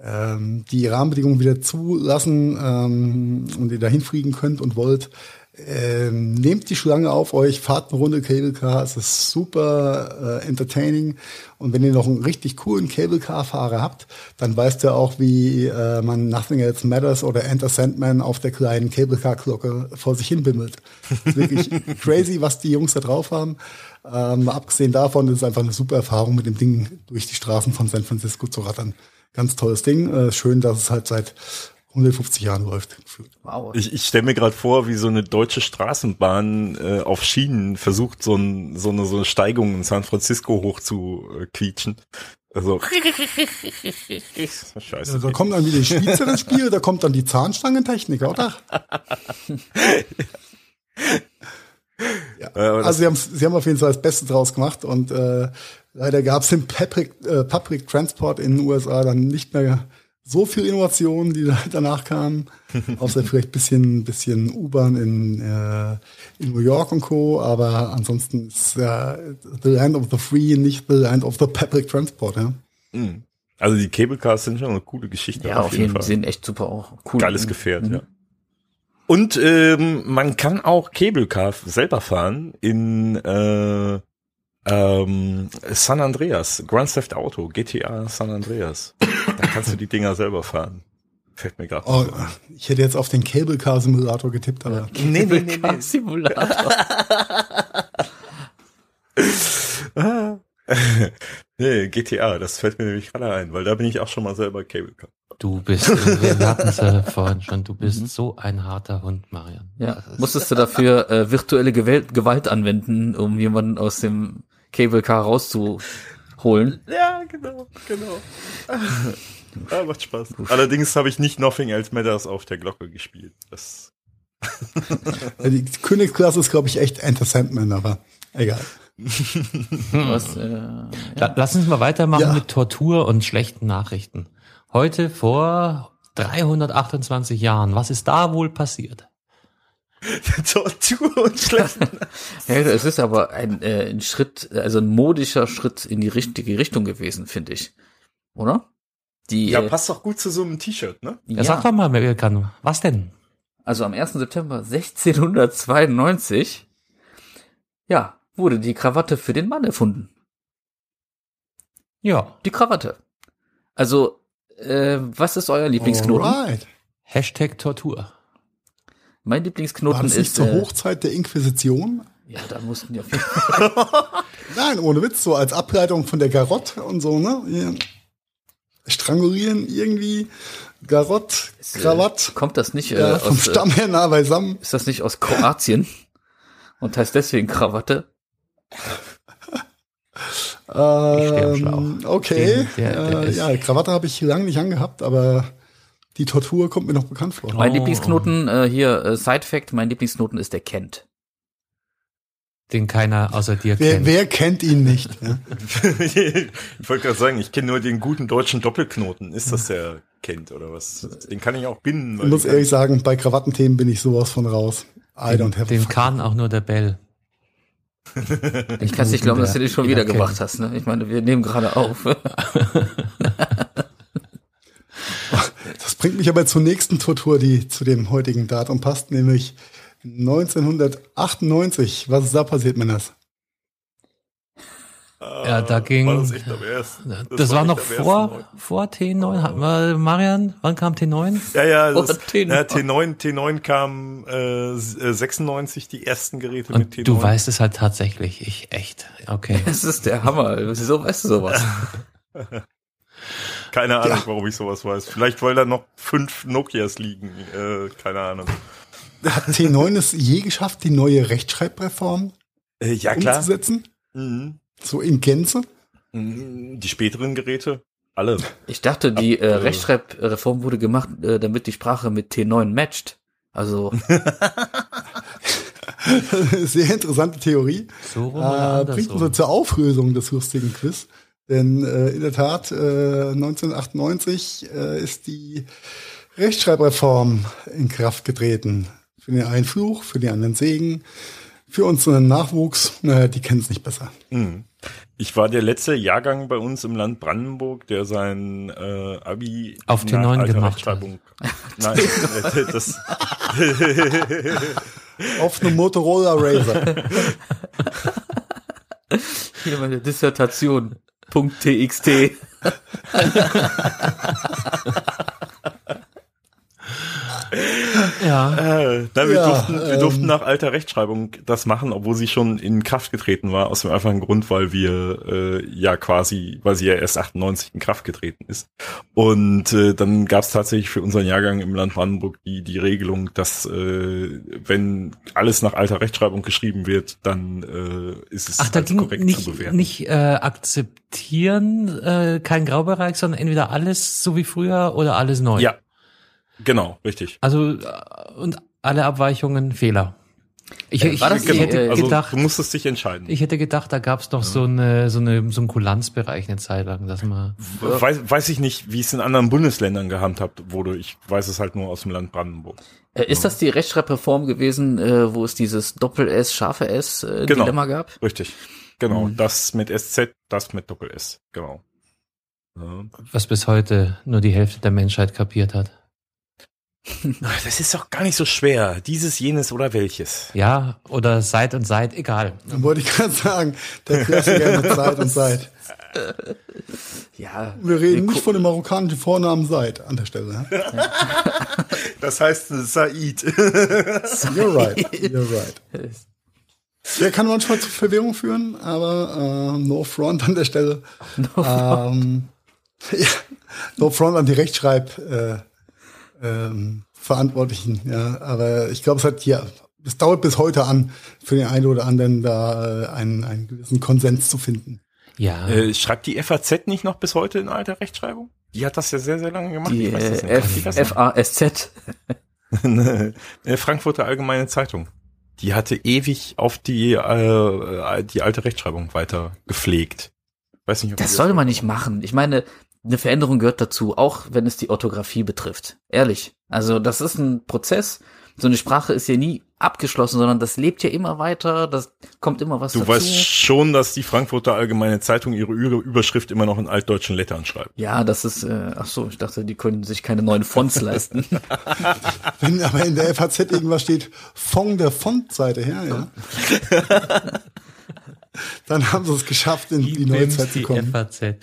ähm, die Rahmenbedingungen wieder zulassen ähm, und ihr dahin fliegen könnt und wollt, ähm, nehmt die Schlange auf euch, fahrt eine Runde Cable Car, es ist super äh, entertaining. Und wenn ihr noch einen richtig coolen Cable Car Fahrer habt, dann weißt ihr auch, wie äh, man Nothing Else Matters oder Enter Sandman auf der kleinen Cable Car Glocke vor sich hin bimmelt. Ist wirklich *laughs* crazy, was die Jungs da drauf haben. Ähm, abgesehen davon ist es einfach eine super Erfahrung, mit dem Ding durch die Straßen von San Francisco zu rattern. Ganz tolles Ding. Äh, schön, dass es halt seit 150 Jahren läuft. Wow. Ich, ich stelle mir gerade vor, wie so eine deutsche Straßenbahn äh, auf Schienen versucht, so, ein, so, eine, so eine Steigung in San Francisco hoch zu äh, quietschen. Also, *laughs* scheiße. Also, da kommt dann wieder die Spitze ins Spiel, da kommt dann die Zahnstangentechnik, oder? Äh, aber das- Also sie haben, sie haben auf jeden Fall das Beste draus gemacht und äh, leider gab es im Public, äh, Public Transport in den USA dann nicht mehr so viel Innovationen, die da danach kamen. *laughs* Außer vielleicht bisschen, bisschen U-Bahn in, äh, in New York und Co. Aber ansonsten ist äh, The Land of the Free nicht The Land of the Public Transport. Ja? mh. also die Cable Cars sind schon eine coole Geschichte. Ja, auf jeden Fall. Sehen echt super auch. Cool. Geiles Gefährt, ja. Und ähm, man kann auch Cable Car selber fahren in äh, ähm, San Andreas, Grand Theft Auto, GTA San Andreas. da kannst du die Dinger selber fahren. Fällt mir gerade. Oh, ich hätte jetzt auf den Cable Car Simulator getippt, aber *laughs* nee, nee, nee, nee. Simulator. *laughs* nee, GTA, das fällt mir nämlich gerade ein, weil da bin ich auch schon mal selber Cable Car. Du bist, wir hatten es ja vorhin schon, du bist so ein harter Hund, Marian. Ja, musstest du dafür äh, virtuelle Gewalt, Gewalt anwenden, um jemanden aus dem Cable Car rauszuholen? Ja, genau, genau. ah, macht Spaß. Allerdings habe ich nicht Nothing Else Matters auf der Glocke gespielt. Das *laughs* die Königsklasse ist, glaube ich, echt Enter Sandman, aber egal. *laughs* Was, äh, La- Lass uns mal weitermachen Ja. mit Tortur und schlechten Nachrichten. Heute vor 328 Jahren, was ist da wohl passiert? *laughs* Tortur und schlechten. *laughs* ja, es ist aber ein, äh, ein Schritt, also ein modischer Schritt in die richtige Richtung gewesen, finde ich. Oder? Die, Ja, äh, passt doch gut zu so einem T-Shirt, ne? Ja. Sag doch mal, wer kann. Was denn? Also am 1. September 1692, ja, wurde die Krawatte für den Mann erfunden. Ja, Die Krawatte. Also, äh, was ist euer Lieblingsknoten? Alright. Hashtag Tortur. Mein War Lieblingsknoten das nicht ist. zur Äh, Hochzeit der Inquisition? ja, da mussten die auf jeden *laughs* Fall. Nein, ohne Witz, so als Ableitung von der Garotte und so, ne? Strangulieren irgendwie, Garott, Krawatt, Kommt das nicht äh, ja, vom aus, Stamm her nah beisammen. Ist das nicht aus Kroatien? Und heißt deswegen Krawatte? *laughs* stehe am Ähm, okay, Den- der- der äh, ist- ja, Krawatte habe ich lange nicht angehabt, aber die Tortur kommt mir noch bekannt vor. Mein Oh. Lieblingsknoten, äh, hier, äh, Side Fact, mein Lieblingsknoten ist der Kent. Den keiner außer dir Wer, kennt. wer kennt ihn nicht? Ja? *laughs* ich wollte gerade sagen, ich kenne nur den guten deutschen Doppelknoten. Ist das der kennt oder was? Den kann ich auch binden. Ich muss ehrlich sagen, bei Krawattenthemen bin ich sowas von raus. I don't have Den kann auch nur der Bell. Ich kann es nicht glauben, dass du den schon wieder gemacht hast. Ne? Ich meine, wir nehmen gerade auf. *laughs* Das bringt mich aber zur nächsten Tortur, die zu dem heutigen Datum passt, nämlich 1998. Was ist da passiert, Männers? Ja, da ging- War das echt am ersten. Das, war echt noch vor, vor T9. Hat mal- Marian, wann kam T9? Ja, ja, das, Oh, T9. ja T9, T9 kam äh, s- äh, 96 die ersten Geräte mit Und T9. du weißt es halt tatsächlich. Ich echt. Okay. *laughs* Das ist der Hammer. Wieso weißt du sowas? *laughs* *laughs* Keine Ahnung, Ja. warum ich sowas weiß. Vielleicht weil da noch fünf Nokias liegen. Äh, keine Ahnung. Hat T9 es je geschafft, die neue Rechtschreibreform Äh, ja klar. umzusetzen? Mhm. So in Gänze? Mhm. Die späteren Geräte, alle. Ich dachte, die äh, äh, Rechtschreibreform wurde gemacht, äh, damit die Sprache mit T9 matcht. Also, *laughs* Sehr interessante Theorie. So rum Äh, bringt uns andersrum? zur Auflösung des lustigen Quiz. Denn äh, in der Tat, äh, 1998 äh, ist die Rechtschreibreform in Kraft getreten. Für den einen Fluch, für den anderen Segen. Für unseren Nachwuchs, naja, die kennen es nicht besser. Mhm. Ich war der letzte Jahrgang bei uns im Land Brandenburg, der sein äh, Abi Auf T9 alter gemacht hat. *laughs* Nein, äh, *laughs* das, *laughs* Auf einem Motorola Razer. hier meine Dissertation. .txt. *laughs* *laughs* Ja. Äh, nein, wir, Ja, durften, wir ähm, durften nach alter Rechtschreibung das machen, obwohl sie schon in Kraft getreten war, aus dem einfachen Grund, weil wir äh, ja quasi, weil sie ja erst 98 in Kraft getreten ist. Und äh, dann gab es tatsächlich für unseren Jahrgang im Land Brandenburg die, die Regelung, dass äh, wenn alles nach alter Rechtschreibung geschrieben wird, dann äh, ist es Ach, da korrekt zu nicht, bewerten. nicht äh, akzeptieren, äh, kein Graubereich, sondern entweder alles so wie früher oder alles neu. Ja, genau, richtig. Also äh, und alle Abweichungen Fehler. Ich, Äh, ich, ich die, hätte äh, Also gedacht, du musstest dich entscheiden. ich hätte gedacht, da gab's noch so eine so eine so einen Kulanzbereich eine Zeit lang, dass man Weiß, weiß ich nicht, wie es in anderen Bundesländern gehandhabt wurde. Ich weiß es halt nur aus dem Land Brandenburg. Äh, ist das die Rechtschreibreform gewesen, äh, wo es dieses Doppel-S, scharfe S äh, Genau. Dilemma gab? Richtig. Genau. Mhm. Das mit SZ, das mit Doppel S. Genau. Ja. was bis heute nur die Hälfte der Menschheit kapiert hat. *laughs* Das ist doch gar nicht so schwer. Dieses, jenes oder welches. Ja, oder seit und seit, egal. Dann wollte ich gerade sagen, der Klassiker mit *laughs* Zeit und Zeit. Ja. Wir reden gu- nicht von dem marokkanischen Vornamen Seid an der Stelle. *laughs* Das heißt Said. You're right, you're right. Der kann manchmal zu Verwirrung führen, aber äh, no front an der Stelle. ähm, ja, no front an die Rechtschreib äh, ähm, Verantwortlichen. Ja, aber ich glaube, es hat ja, es dauert bis heute an, für den einen oder anderen da äh, einen, einen gewissen Konsens zu finden. Ja. Äh, schreibt die FAZ nicht noch bis heute in alter Rechtschreibung? Die hat das ja sehr, sehr lange gemacht. Die Ich weiß das äh, nicht. F-A-S-Z. Eine *laughs* Frankfurter Allgemeine Zeitung. Die hatte ewig auf die, äh, die alte Rechtschreibung weiter gepflegt. Weiß nicht, ob Das ihr soll man nicht machen. Ich meine, eine Veränderung gehört dazu, auch wenn es die Orthographie betrifft. Ehrlich. Also das ist ein Prozess. So eine Sprache ist ja nie abgeschlossen, sondern das lebt ja immer weiter, das kommt immer was Du dazu. weißt schon, dass die Frankfurter Allgemeine Zeitung ihre Ü- Überschrift immer noch in altdeutschen Lettern schreibt. ja, das ist, äh, ach so, ich dachte, die können sich keine neuen Fonts leisten. *laughs* Wenn aber in der FAZ irgendwas steht, von der Fontseite her, ja. *laughs* *laughs* Dann haben sie es geschafft, in die neue Pims, Zeit zu die kommen. FAZ. *laughs*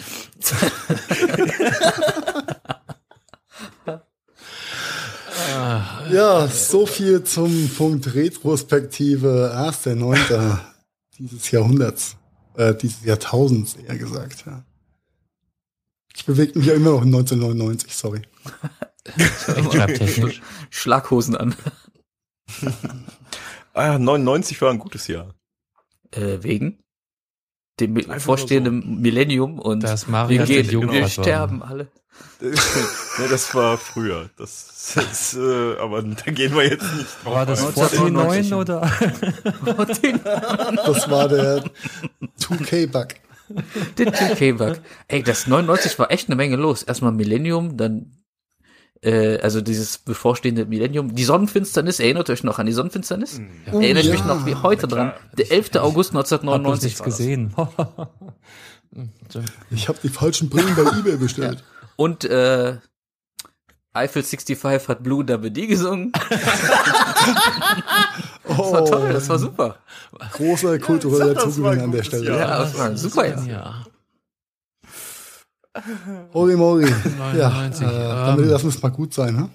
Ja, so viel zum Punkt Retrospektive 1.9. *laughs* dieses Jahrhunderts, äh, dieses Jahrtausends eher gesagt. Ja. Ich bewege mich ja immer noch in 1999, sorry. Schlaghosen an. Ah, 99 war ein gutes Jahr. Äh, wegen dem Einfach vorstehenden Millennium und Das wir, gehen, der wir war. sterben alle. *laughs* ne, das war früher. Das, das äh, aber da gehen wir jetzt nicht drauf. War das vor den 1999 neuen oder? *laughs* Das war der 2K-Bug. den 2K-Bug. Ey, das 99 war echt eine Menge los. Erstmal Millennium, dann äh, also dieses bevorstehende Millennium. Die Sonnenfinsternis, erinnert euch noch an die Sonnenfinsternis? Erinnert ja. mich noch wie heute dran. Der 11. August Hab bloß 1999 nichts war das. gesehen. Ich habe *laughs* die falschen Brillen bei eBay bestellt. *laughs* Und äh, Eiffel 65 hat Blue Double D gesungen. *laughs* Das war toll, das war super. Großer kultureller war Zugewinn an der Stelle. Ja, das war super Jahr. *laughs* ja. Hori Mori. Ja, 99, äh, damit ähm. lassen wir es mal gut sein. Ne?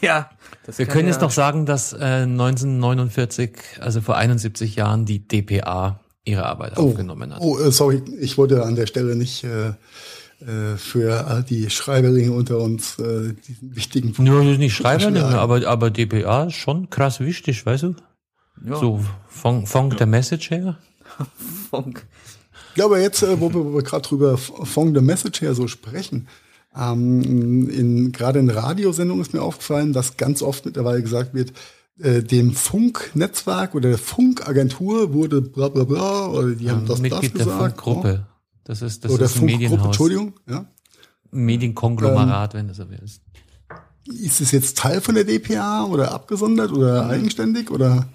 Ja. Das Wir können ja- jetzt noch sagen, dass äh, 1949, also vor 71 Jahren, die DPA ihre Arbeit aufgenommen hat. Oh, äh, sorry, ich wollte an der Stelle nicht äh, äh, für die Schreiberlinge unter uns äh, diesen wichtigen Punkt. Nur nicht Schreiber, Schlagen. aber, aber DPA ist schon krass wichtig, weißt du? Ja, So von, von der Message her. *laughs* Funk. Ja, aber jetzt, äh, wo wir, gerade drüber von the Message her so sprechen, ähm, in, gerade in Radiosendungen ist mir aufgefallen, dass ganz oft mittlerweile gesagt wird, äh, dem Funknetzwerk oder der Funkagentur wurde bla bla bla, oder die haben das, das Mitglied der gesagt. Funkgruppe. Das ist, das Oder ist ein Funkgruppe, Medienhaus. Entschuldigung, ja. Medienkonglomerat, wenn du so willst. Ist es jetzt Teil von der DPA oder abgesondert oder eigenständig oder?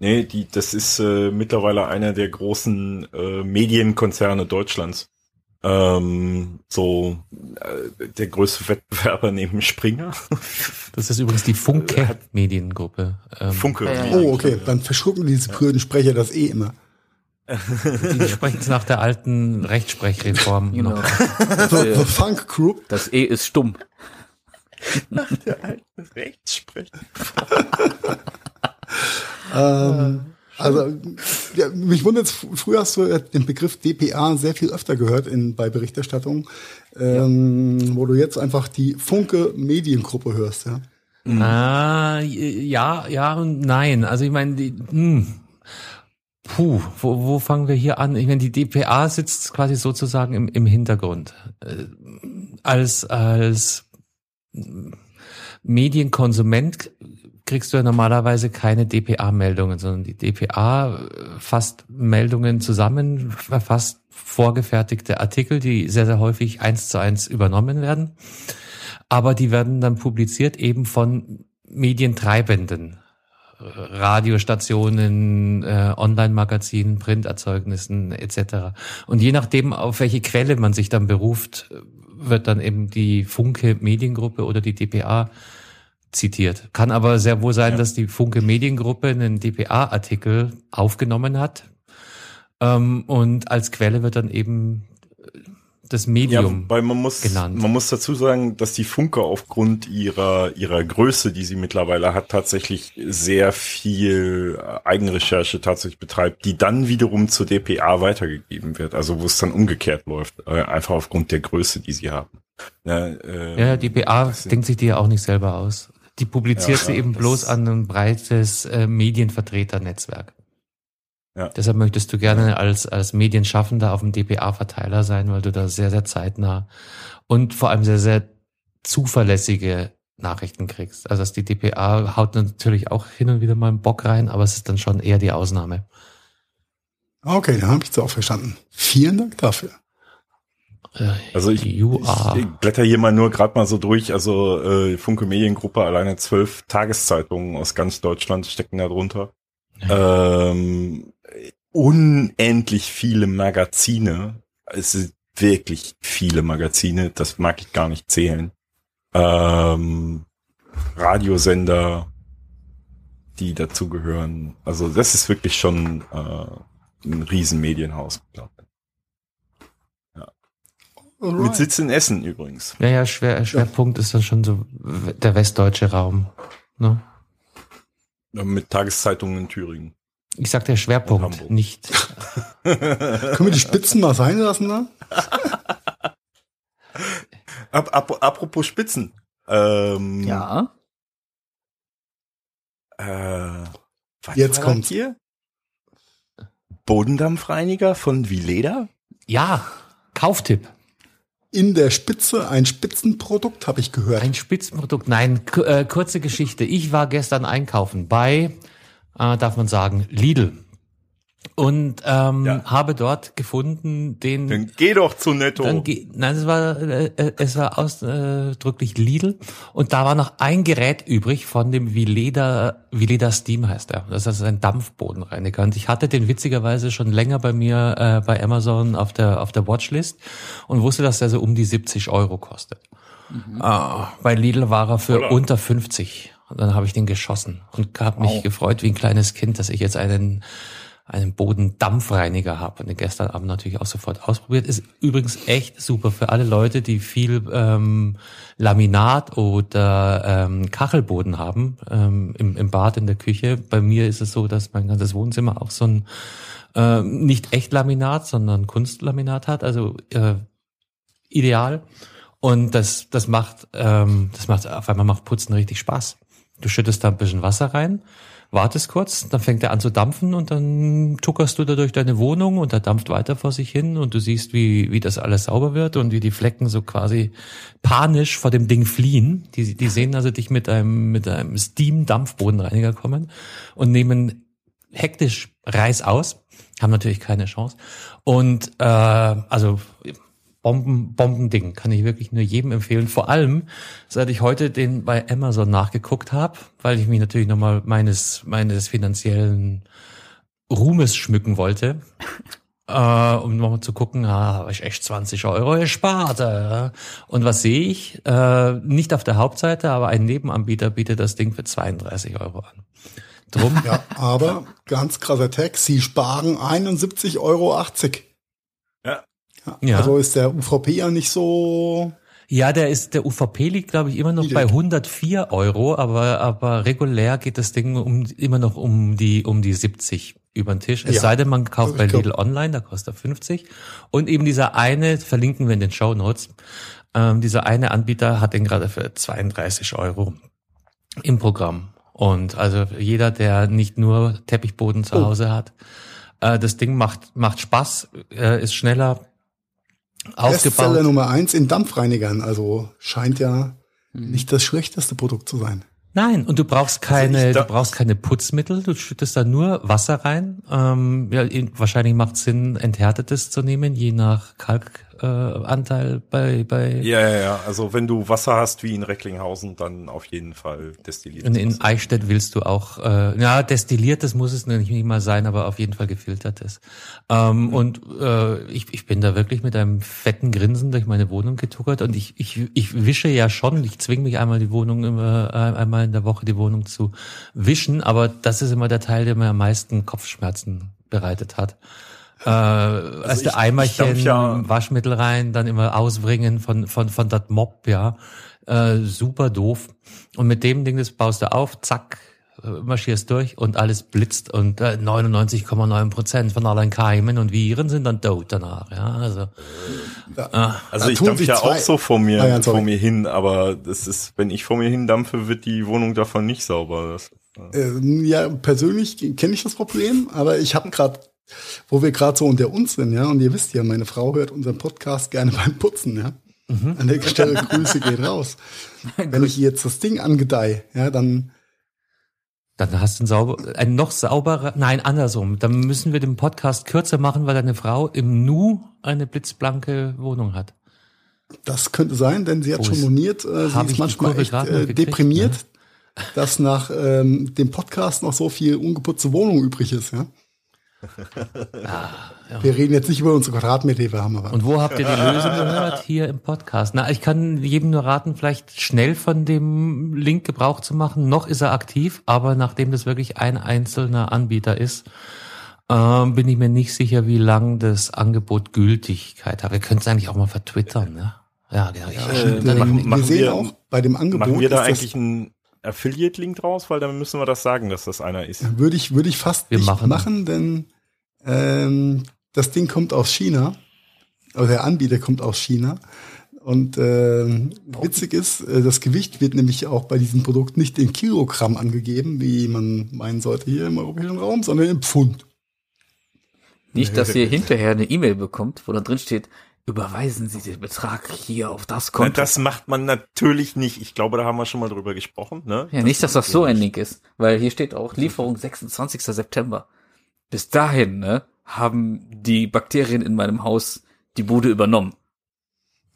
Nee, die, das ist äh, mittlerweile einer der großen äh, Medienkonzerne Deutschlands. Ähm, so äh, der größte Wettbewerber *laughs* neben Springer. Das ist übrigens die Funke Mediengruppe. Ähm, Funke. Ja. Oh, okay, dann verschlucken diese blöden Sprecher das eh immer. die sprechen es nach der alten Rechtsprechreform Genau. noch. The, the Funk Group. Das E ist stumm. Der alte Rechtssprecher. *laughs* Ähm, also, ja, mich wundert, früher hast du den Begriff DPA sehr viel öfter gehört in, bei Berichterstattung, ähm, wo du jetzt einfach die Funke Mediengruppe hörst, ja. Ah, ja, ja und nein. Also ich meine, die, hm. Puh, wo, wo fangen wir hier an? Ich meine, die DPA sitzt quasi sozusagen im, im Hintergrund. Äh, als, als Medienkonsument kriegst du ja normalerweise keine DPA-Meldungen, sondern die DPA fasst Meldungen zusammen, verfasst vorgefertigte Artikel, die sehr, sehr häufig eins zu eins übernommen werden. Aber die werden dann publiziert eben von Medientreibenden. Radiostationen, äh, Online-Magazinen, Printerzeugnissen etc. Und je nachdem, auf welche Quelle man sich dann beruft, wird dann eben die Funke Mediengruppe oder die DPA zitiert. Kann aber sehr wohl sein, Ja. dass die Funke Mediengruppe einen DPA-Artikel aufgenommen hat ähm, und als Quelle wird dann eben das Ja, Medium. weil man muss, genannt. man muss dazu sagen, dass die Funke aufgrund ihrer, ihrer Größe, die sie mittlerweile hat, tatsächlich sehr viel äh, Eigenrecherche tatsächlich betreibt, die dann wiederum zur DPA weitergegeben wird. Also wo es dann umgekehrt läuft, äh, einfach aufgrund der Größe, die sie haben. Ja, äh, Ja, die DPA das sind- denkt sich die ja auch nicht selber aus. Die publiziert Ja, sie ja, eben bloß an ein breites äh, Medienvertreternetzwerk. Ja. Deshalb möchtest du gerne als, als Medienschaffender auf dem DPA-Verteiler sein, weil du da sehr, sehr zeitnah und vor allem sehr, sehr zuverlässige Nachrichten kriegst. Also dass die DPA haut natürlich auch hin und wieder mal einen Bock rein, aber es ist dann schon eher die Ausnahme. Okay, dann habe ich es auch verstanden. Vielen Dank dafür. Äh, Also ich, ich blätter hier mal nur gerade mal so durch. Also äh, Funke Mediengruppe, alleine zwölf Tageszeitungen aus ganz Deutschland stecken da drunter. Ähm, unendlich viele Magazine. Es sind wirklich viele Magazine. Das mag ich gar nicht zählen. Ähm, Radiosender, die dazugehören. Also das ist wirklich schon äh, ein Riesenmedienhaus. glaub ich. Mit Alright. Sitz in Essen übrigens. Ja, ja, Schwer, Schwerpunkt ist dann schon so der westdeutsche Raum. Ne? Mit Tageszeitungen in Thüringen. Ich sag der Schwerpunkt, nicht. *laughs* Können wir die Spitzen mal sein lassen da? *laughs* Ap ap apropos Spitzen. Ähm, Ja. Äh, was Jetzt kommt's. hier. Bodendampfreiniger von Vileda? Ja, Kauftipp. In der Spitze ein Spitzenprodukt, habe ich gehört. Ein Spitzenprodukt. Nein, äh, kurze Geschichte. Ich war gestern einkaufen bei, äh, darf man sagen, Lidl. Und ähm, Ja. habe dort gefunden den Dann geh doch zu Netto. Dann ge- nein, es war äh, äh, es war ausdrücklich Lidl und da war noch ein Gerät übrig von dem Vileda Vileda Steam heißt er. Das ist ein Dampfbodenreiniger und ich hatte den witzigerweise schon länger bei mir äh, bei Amazon auf der auf der Watchlist und wusste, dass der so um die 70 Euro kostet. Ah, bei Lidl war er für Holla. unter 50 und dann habe ich den geschossen und habe mich gefreut wie ein kleines Kind, dass ich jetzt einen einen Bodendampfreiniger habe und den gestern Abend natürlich auch sofort ausprobiert. Ist übrigens echt super für alle Leute, die viel ähm, Laminat oder ähm, Kachelboden haben ähm, im, im Bad, in der Küche. Bei mir ist es so, dass mein ganzes Wohnzimmer auch so ein ähm, nicht echt Laminat, sondern Kunstlaminat hat. Also äh, ideal. Und das, das macht, ähm, das macht auf einmal macht Putzen richtig Spaß. Du schüttest da ein bisschen Wasser rein, wartest kurz, dann fängt er an zu dampfen und dann tuckerst du da durch deine Wohnung und er dampft weiter vor sich hin und du siehst, wie, wie das alles sauber wird und wie die Flecken so quasi panisch vor dem Ding fliehen. Die, die sehen also dich mit einem, mit einem Steam-Dampfbodenreiniger kommen und nehmen hektisch Reis aus, haben natürlich keine Chance. Und äh, also Bomben, Bombending, kann ich wirklich nur jedem empfehlen. Vor allem, seit ich heute den bei Amazon nachgeguckt habe, weil ich mich natürlich nochmal meines, meines finanziellen Ruhmes schmücken wollte, *laughs* äh, um nochmal zu gucken, ah, habe ich echt 20 Euro gespart. Äh. Und was sehe ich? Äh, nicht auf der Hauptseite, aber ein Nebenanbieter bietet das Ding für 32 Euro an. Drum, Ja, aber ganz krasser Text, sie sparen 71,80 Euro. Ja. Also ist der UVP ja nicht so. Ja, der ist, der UVP liegt, glaube ich, immer noch bei 104 Euro, aber, aber regulär geht das Ding um, immer noch um die, um die 70 über den Tisch. Es Ja. sei denn, man kauft bei Lidl online, da kostet er 50. Und eben dieser eine, verlinken wir in den Show Notes, ähm, dieser eine Anbieter hat den gerade für 32 Euro im Programm. Und also jeder, der nicht nur Teppichboden zu Oh. Hause hat, äh, das Ding macht, macht Spaß, äh, ist schneller Bestseller aufgebaut. Nummer eins in Dampfreinigern, also scheint ja Hm. nicht das schlechteste Produkt zu sein. Nein, und du brauchst keine, Also ich da- du brauchst keine Putzmittel, du schüttest da nur Wasser rein. Ähm, ja, in- wahrscheinlich macht es Sinn, enthärtetes zu nehmen, je nach Kalkanteil äh, Anteil bei, bei Ja, ja, ja. Also wenn du Wasser hast wie in Recklinghausen, dann auf jeden Fall destilliert. in, in Eichstätt willst du auch, äh, ja, destilliertes muss es nicht, nicht mal sein, aber auf jeden Fall gefiltertes. Ähm, Und äh, ich, ich bin da wirklich mit einem fetten Grinsen durch meine Wohnung getuckert und ich, ich, ich wische ja schon, ich zwinge mich einmal die Wohnung immer, äh, einmal in der Woche die Wohnung zu wischen, aber das ist immer der Teil, der mir am meisten Kopfschmerzen bereitet hat. Äh, also ich- der ich Eimerchen, ja- Waschmittel rein, dann immer ausbringen von, von, von dat Mob, ja. Äh, super doof. Und mit dem Ding, das baust du auf, zack, äh, marschierst durch und alles blitzt und äh, 99,9 Prozent von allen Keimen und Viren sind dann tot danach, ja. Also, Also Da ich tun dampfe ja zwei- auch so vor mir, Ah ja, vor mir hin, aber das ist, wenn ich vor mir hin dampfe, wird die Wohnung davon nicht sauber. Das, Ähm, ja, persönlich kenne ich das Problem, aber ich habe gerade, wo wir gerade so unter uns sind, ja, und ihr wisst ja, meine Frau hört unseren Podcast gerne *laughs* beim Putzen, ja. Mhm. An der Stelle *laughs* Grüße gehen raus. Wenn ich jetzt das Ding angedeihe, ja, dann dann hast du ein sauber, ein noch sauberer, nein, andersrum. Dann müssen wir den Podcast kürzer machen, weil deine Frau im Nu eine blitzblanke Wohnung hat. das könnte sein, denn sie hat Wo schon moniert, äh, sie ist manchmal echt äh, gekriegt, deprimiert, ne? dass nach ähm, dem Podcast noch so viel ungeputzte Wohnung übrig ist, ja. Wir reden jetzt nicht über unsere Quadratmeter, die wir haben, aber Ah, Und wo habt ihr die Lösung gehört? *laughs* Hier im Podcast. Na, ich kann jedem nur raten, vielleicht schnell von dem Link Gebrauch zu machen. Noch ist er aktiv, aber nachdem das wirklich ein einzelner Anbieter ist, ähm, bin ich mir nicht sicher, wie lang das Angebot Gültigkeit hat. Wir können es eigentlich auch mal vertwittern, ne? Ja, genau. Ich, Äh, dann- machen- wir sehen wir- auch bei dem Angebot, machen wir da ist das- eigentlich einen Affiliate-Link draus, weil dann müssen wir das sagen, dass das einer ist. Würde ich, würde ich fast Wir nicht machen. machen, denn ähm, das Ding kommt aus China. Oder der Anbieter kommt aus China. Und ähm, witzig ist, äh, das Gewicht wird nämlich auch bei diesem Produkt nicht in Kilogramm angegeben, wie man meinen sollte hier im europäischen Raum, sondern in Pfund. Nicht, dass ihr *laughs* hinterher eine E-Mail bekommt, wo da drin steht, überweisen Sie den Betrag hier auf das Konto. Das macht man natürlich nicht. Ich glaube, da haben wir schon mal drüber gesprochen. Ne? ja, nicht, dass das so ein Link ist, weil hier steht auch Lieferung 26. September. Bis dahin, ne, haben die Bakterien in meinem Haus die Bude übernommen.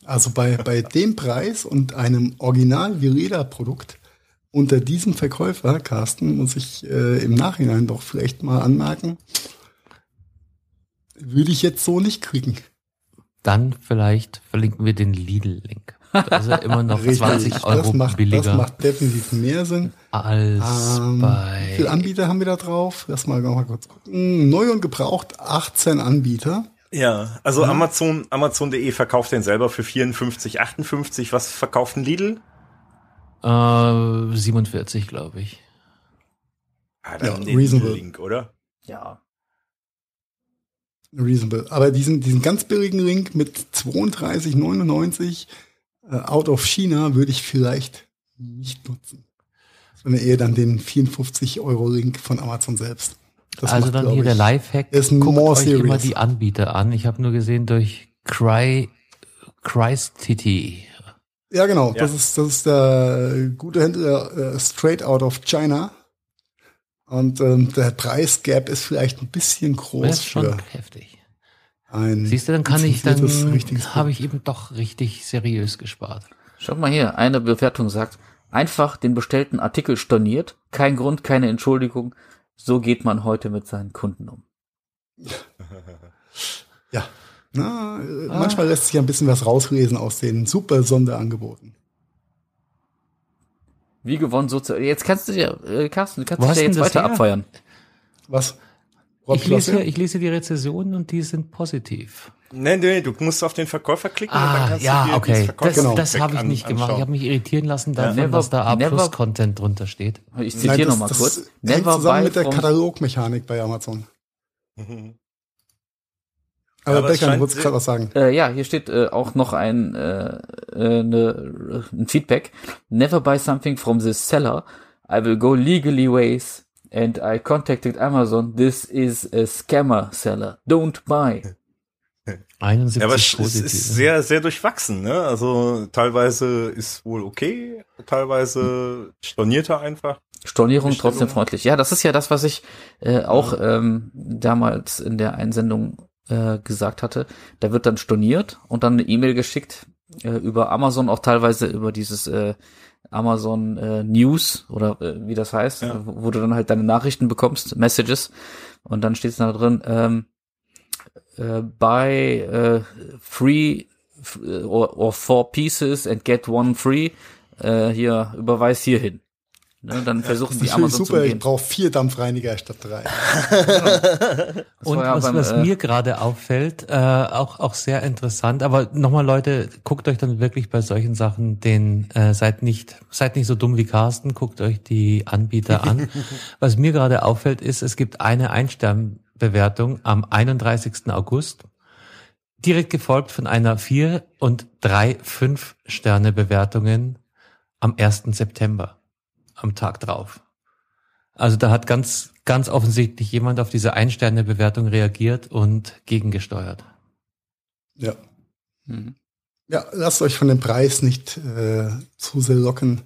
Also bei, bei dem Preis und einem Original Vireda-Produkt unter diesem Verkäufer, Carsten, muss ich äh, im Nachhinein doch vielleicht mal anmerken, würde ich jetzt so nicht kriegen. Dann vielleicht verlinken wir den Lidl-Link. Da ist er immer noch *laughs* 20 Euro das macht, billiger Das macht definitiv mehr Sinn. als Ähm, wie viele bei Anbieter haben wir da drauf? Lass mal, mal kurz gucken. Neu und gebraucht 18 Anbieter. Ja, also Amazon, Amazon.de verkauft den selber für 54, 58. Was verkauft ein Lidl? äh, 47, glaube ich. Ah, Ja, den reasonable. Link, oder? Ja. Reasonable. Aber diesen, diesen ganz billigen Ring mit 32,99 äh, out of China würde ich vielleicht nicht nutzen. Sondern eher dann den 54 Euro Ring von Amazon selbst. Das also macht, dann hier der ich, Lifehack. ist Guckt more euch immer serious. die Anbieter an. Ich habe nur gesehen durch Cry, Christity. Ja, genau. Ja. Das ist, das ist der gute Händler äh, straight out of China. Und ähm, der Preisgap ist vielleicht ein bisschen Das groß ist schon für heftig. ein Siehst du, dann kann ich, dann habe ich eben doch richtig seriös gespart. Schaut mal hier, eine Bewertung sagt, einfach den bestellten Artikel storniert, kein Grund, keine Entschuldigung. So geht man heute mit seinen Kunden um. Ja. *laughs* Na, Ah. Manchmal lässt sich ein bisschen was rauslesen aus den super Sonderangeboten. Wie gewonnen so zu, jetzt kannst du ja, äh, Carsten, du kannst Wo dich ja jetzt das weiter her? abfeiern. Was? Rob Ich lese, ich lese die Rezensionen und die sind positiv. Nee, nee, du musst auf den Verkäufer klicken und dann Ah, kannst du ja, dir okay. dieses Das, Verkäufer- das habe ich an- nicht gemacht. anschauen. Ich habe mich irritieren lassen davon, Never- dass da A never- Plus Content drunter steht. Ich zitiere das, nochmal das kurz. hängt zusammen mit der Katalogmechanik bei Amazon. Mhm. Aber, Aber wolltest sehr- gerade was sagen. Äh, ja, hier steht äh, auch noch ein, äh, äh, ne, ein Feedback. Never buy something from the seller. I will go legally ways. And I contacted Amazon. This is a scammer seller. Don't buy. *laughs* 71 Ja, aber es positive. ist sehr, sehr durchwachsen, ne? Also teilweise ist wohl okay, teilweise storniert er einfach. Stornierung Bestellung. trotzdem freundlich. Ja, das ist ja das, was ich äh, auch ähm, damals in der Einsendung äh, gesagt hatte. Da wird dann storniert und dann eine E-Mail geschickt äh, über Amazon, auch teilweise über dieses äh, Amazon äh, News oder äh, wie das heißt, Ja. wo, wo du dann halt deine Nachrichten bekommst, Messages und dann steht es da drin, ähm, äh, buy äh, free äh, or, or four pieces and get one free. Äh, hier überweis hierhin. Ne, dann versuchen Das die Amazon zu super, ich brauche vier Dampfreiniger statt drei. *laughs* Und ja was, beim, was äh, mir gerade auffällt, äh, auch, auch sehr interessant, aber nochmal Leute, guckt euch dann wirklich bei solchen Sachen den, äh, seid nicht, seid nicht so dumm wie Carsten, guckt euch die Anbieter an. *laughs* was mir gerade auffällt, ist, es gibt eine Einsternbewertung am 31. August, direkt gefolgt von einer vier und drei fünf Sterne Bewertungen am 1. September, am Tag drauf. Also da hat ganz, ganz offensichtlich jemand auf diese Ein-Sterne-Bewertung reagiert und gegengesteuert. Ja. Mhm. Ja, lasst euch von dem Preis nicht äh, zu sehr locken.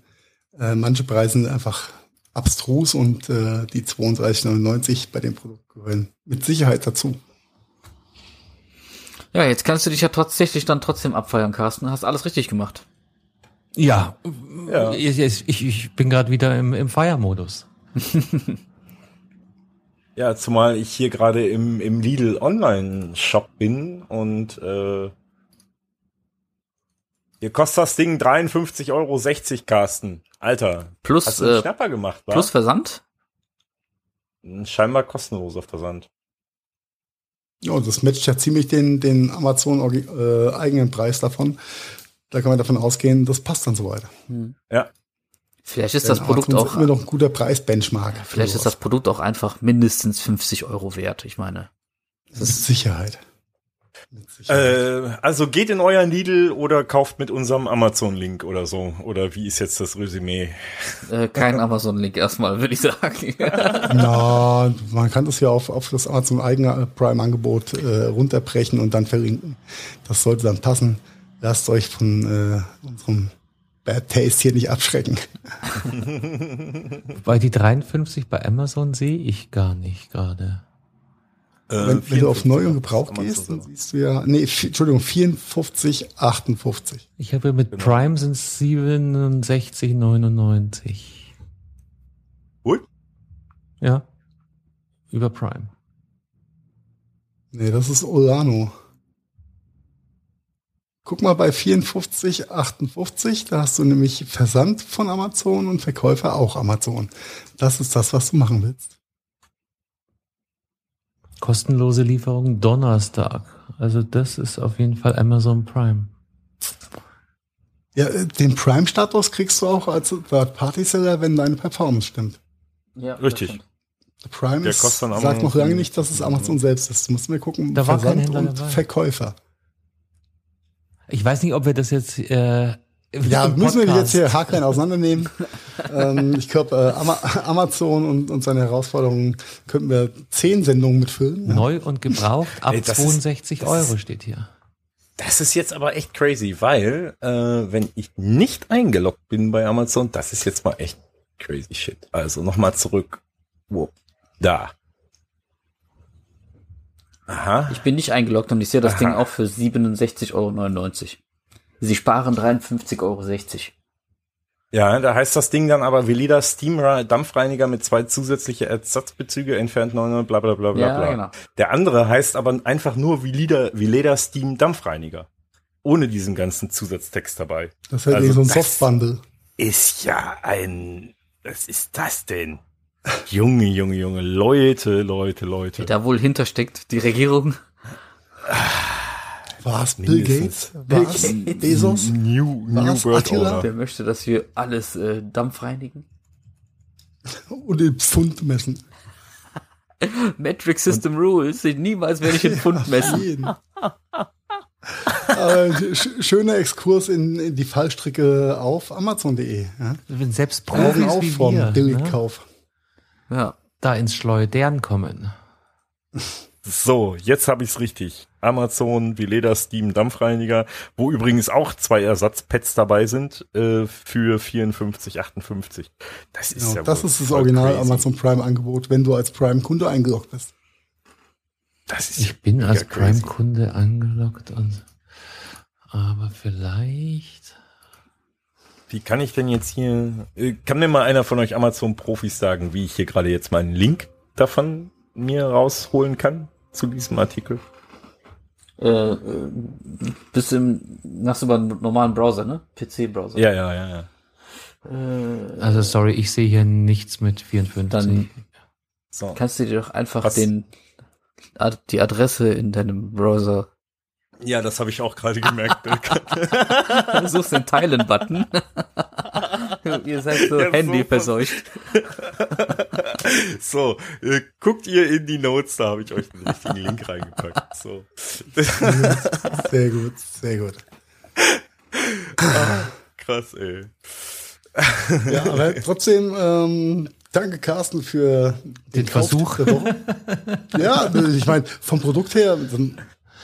Äh, manche Preise sind einfach abstrus und äh, die 32,99 bei dem Produkt gehören mit Sicherheit dazu. Ja, jetzt kannst du dich ja tatsächlich dann trotzdem abfeiern, Carsten. Hast alles richtig gemacht. Ja, Ja. ich, ich, ich bin gerade wieder im, im Feiermodus. *laughs* Ja, zumal ich hier gerade im, im Lidl Online-Shop bin und äh, hier kostet das Ding 53,60 Euro, Carsten. Alter, Plus, hast du einen äh, Schnapper gemacht, wa? plus Versand? Scheinbar kostenlos auf Versand. Ja, und das matcht ja ziemlich den, den Amazon äh, eigenen Preis davon. Da kann man davon ausgehen, das passt dann so weiter. Ja, Vielleicht ist das Produkt ist auch, immer noch ein guter Preisbenchmark. vielleicht ist das Produkt auch einfach mindestens 50 Euro wert. Ich meine, mit Sicherheit. Mit Sicherheit. äh, also geht in euren Lidl oder kauft mit unserem Amazon-Link oder so. Oder wie ist jetzt das Resümee? äh, kein *laughs* Amazon-Link erstmal, würde ich sagen. *laughs* Na, man kann das ja auf, auf das Amazon eigene Prime-Angebot äh, runterbrechen und dann verlinken. Das sollte dann passen. Lasst euch von äh, unserem Bad Taste hier nicht abschrecken. Weil die 53 bei Amazon sehe ich gar nicht gerade. Äh, wenn, wenn du auf 54 neu und Gebrauch gehst, dann siehst du ja, nee, Entschuldigung, 54, 58. Ich habe mit Genau. Prime sind es 67,99. Ui. Ja. Über Prime. Nee, das ist Olano. Guck mal bei 54, 58, da hast du nämlich Versand von Amazon und Verkäufer auch Amazon. Das ist das, was du machen willst. Kostenlose Lieferung Donnerstag. Also das ist auf jeden Fall Amazon Prime. Ja, äh, den Prime-Status kriegst du auch als Third-Party-Seller, wenn deine Performance stimmt. ja, Richtig. Der Prime Der ist, sagt noch lange nicht, dass es Amazon selbst ist. Du musst mir gucken, Da Versand und dabei. Verkäufer. Ich weiß nicht, ob wir das jetzt äh, Ja, müssen wir die jetzt hier haarklein auseinandernehmen. *laughs* ähm, ich glaube, äh, Ama Amazon und, und seine Herausforderungen könnten wir zehn Sendungen mitfüllen. Ja. Neu und gebraucht *laughs* ab Ey, das ist- 62 das Euro ist- steht hier. Das ist jetzt aber echt crazy, weil äh, wenn ich nicht eingeloggt bin bei Amazon, das ist jetzt mal echt crazy shit. Also nochmal zurück. Wo? Da. Aha. Ich bin nicht eingeloggt und ich sehe das Aha. Ding auch für 67,99 Euro. Sie sparen 53,60 Euro. Ja, da heißt das Ding dann aber Velida Steam Dampfreiniger mit zwei zusätzliche Ersatzbezüge entfernt 900 bla bla bla bla Ja, bla. genau. Der andere heißt aber einfach nur Velida, Veleda Steam Dampfreiniger. Ohne diesen ganzen Zusatztext dabei. Das ist halt Also so ein Softbundle. Ist ja ein, was ist das denn? Junge, Junge, Junge, Leute, Leute, Leute. Wer da wohl hintersteckt, die Regierung. War es Bill. Gates? War es Bezos? New, New Was? World Attila? Order. Wer möchte, dass wir alles äh, dampfreinigen? Und in Pfund messen. *laughs* Metric System Rules. Niemals werde ich in Pfund messen. Sch schöner Exkurs in, in die Fallstricke auf Amazon.de. Ja? Wenn selbst auf wie vom ne, Billigkauf. Ja. da ins Schleudern kommen. So, jetzt habe ich's richtig. Amazon, Veleda, Steam, Dampfreiniger, wo übrigens auch zwei Ersatzpads dabei sind äh, für 54,58. Das ist Genau, ja das wohl ist das Original crazy. Amazon Prime Angebot, wenn du als Prime-Kunde eingeloggt bist. Das ist Ich bin ja als crazy. Prime-Kunde angeloggt und aber vielleicht. Wie kann ich denn jetzt hier, äh, kann mir mal einer von euch Amazon-Profis sagen, wie ich hier gerade jetzt mal einen Link davon mir rausholen kann zu diesem Artikel? Äh, äh, bist im, machst du über einen normalen Browser, ne? PC-Browser. Ja, ja, ja, ja. Äh, Also sorry, ich sehe hier nichts mit 54. Dann- So. kannst du dir doch einfach Was? den, die Adresse in deinem Browser, Ja, das habe ich auch gerade gemerkt. *laughs* du suchst den Teilen-Button. *laughs* Ihr seid so Ja, Handy so verseucht. *laughs* so, äh, guckt ihr in die Notes, da habe ich euch den richtigen Link reingepackt. So. Sehr gut, sehr gut. Krass, ey. Ja, aber trotzdem, ähm, danke Carsten für Den Kauf Versuch. ja, ich meine, vom Produkt her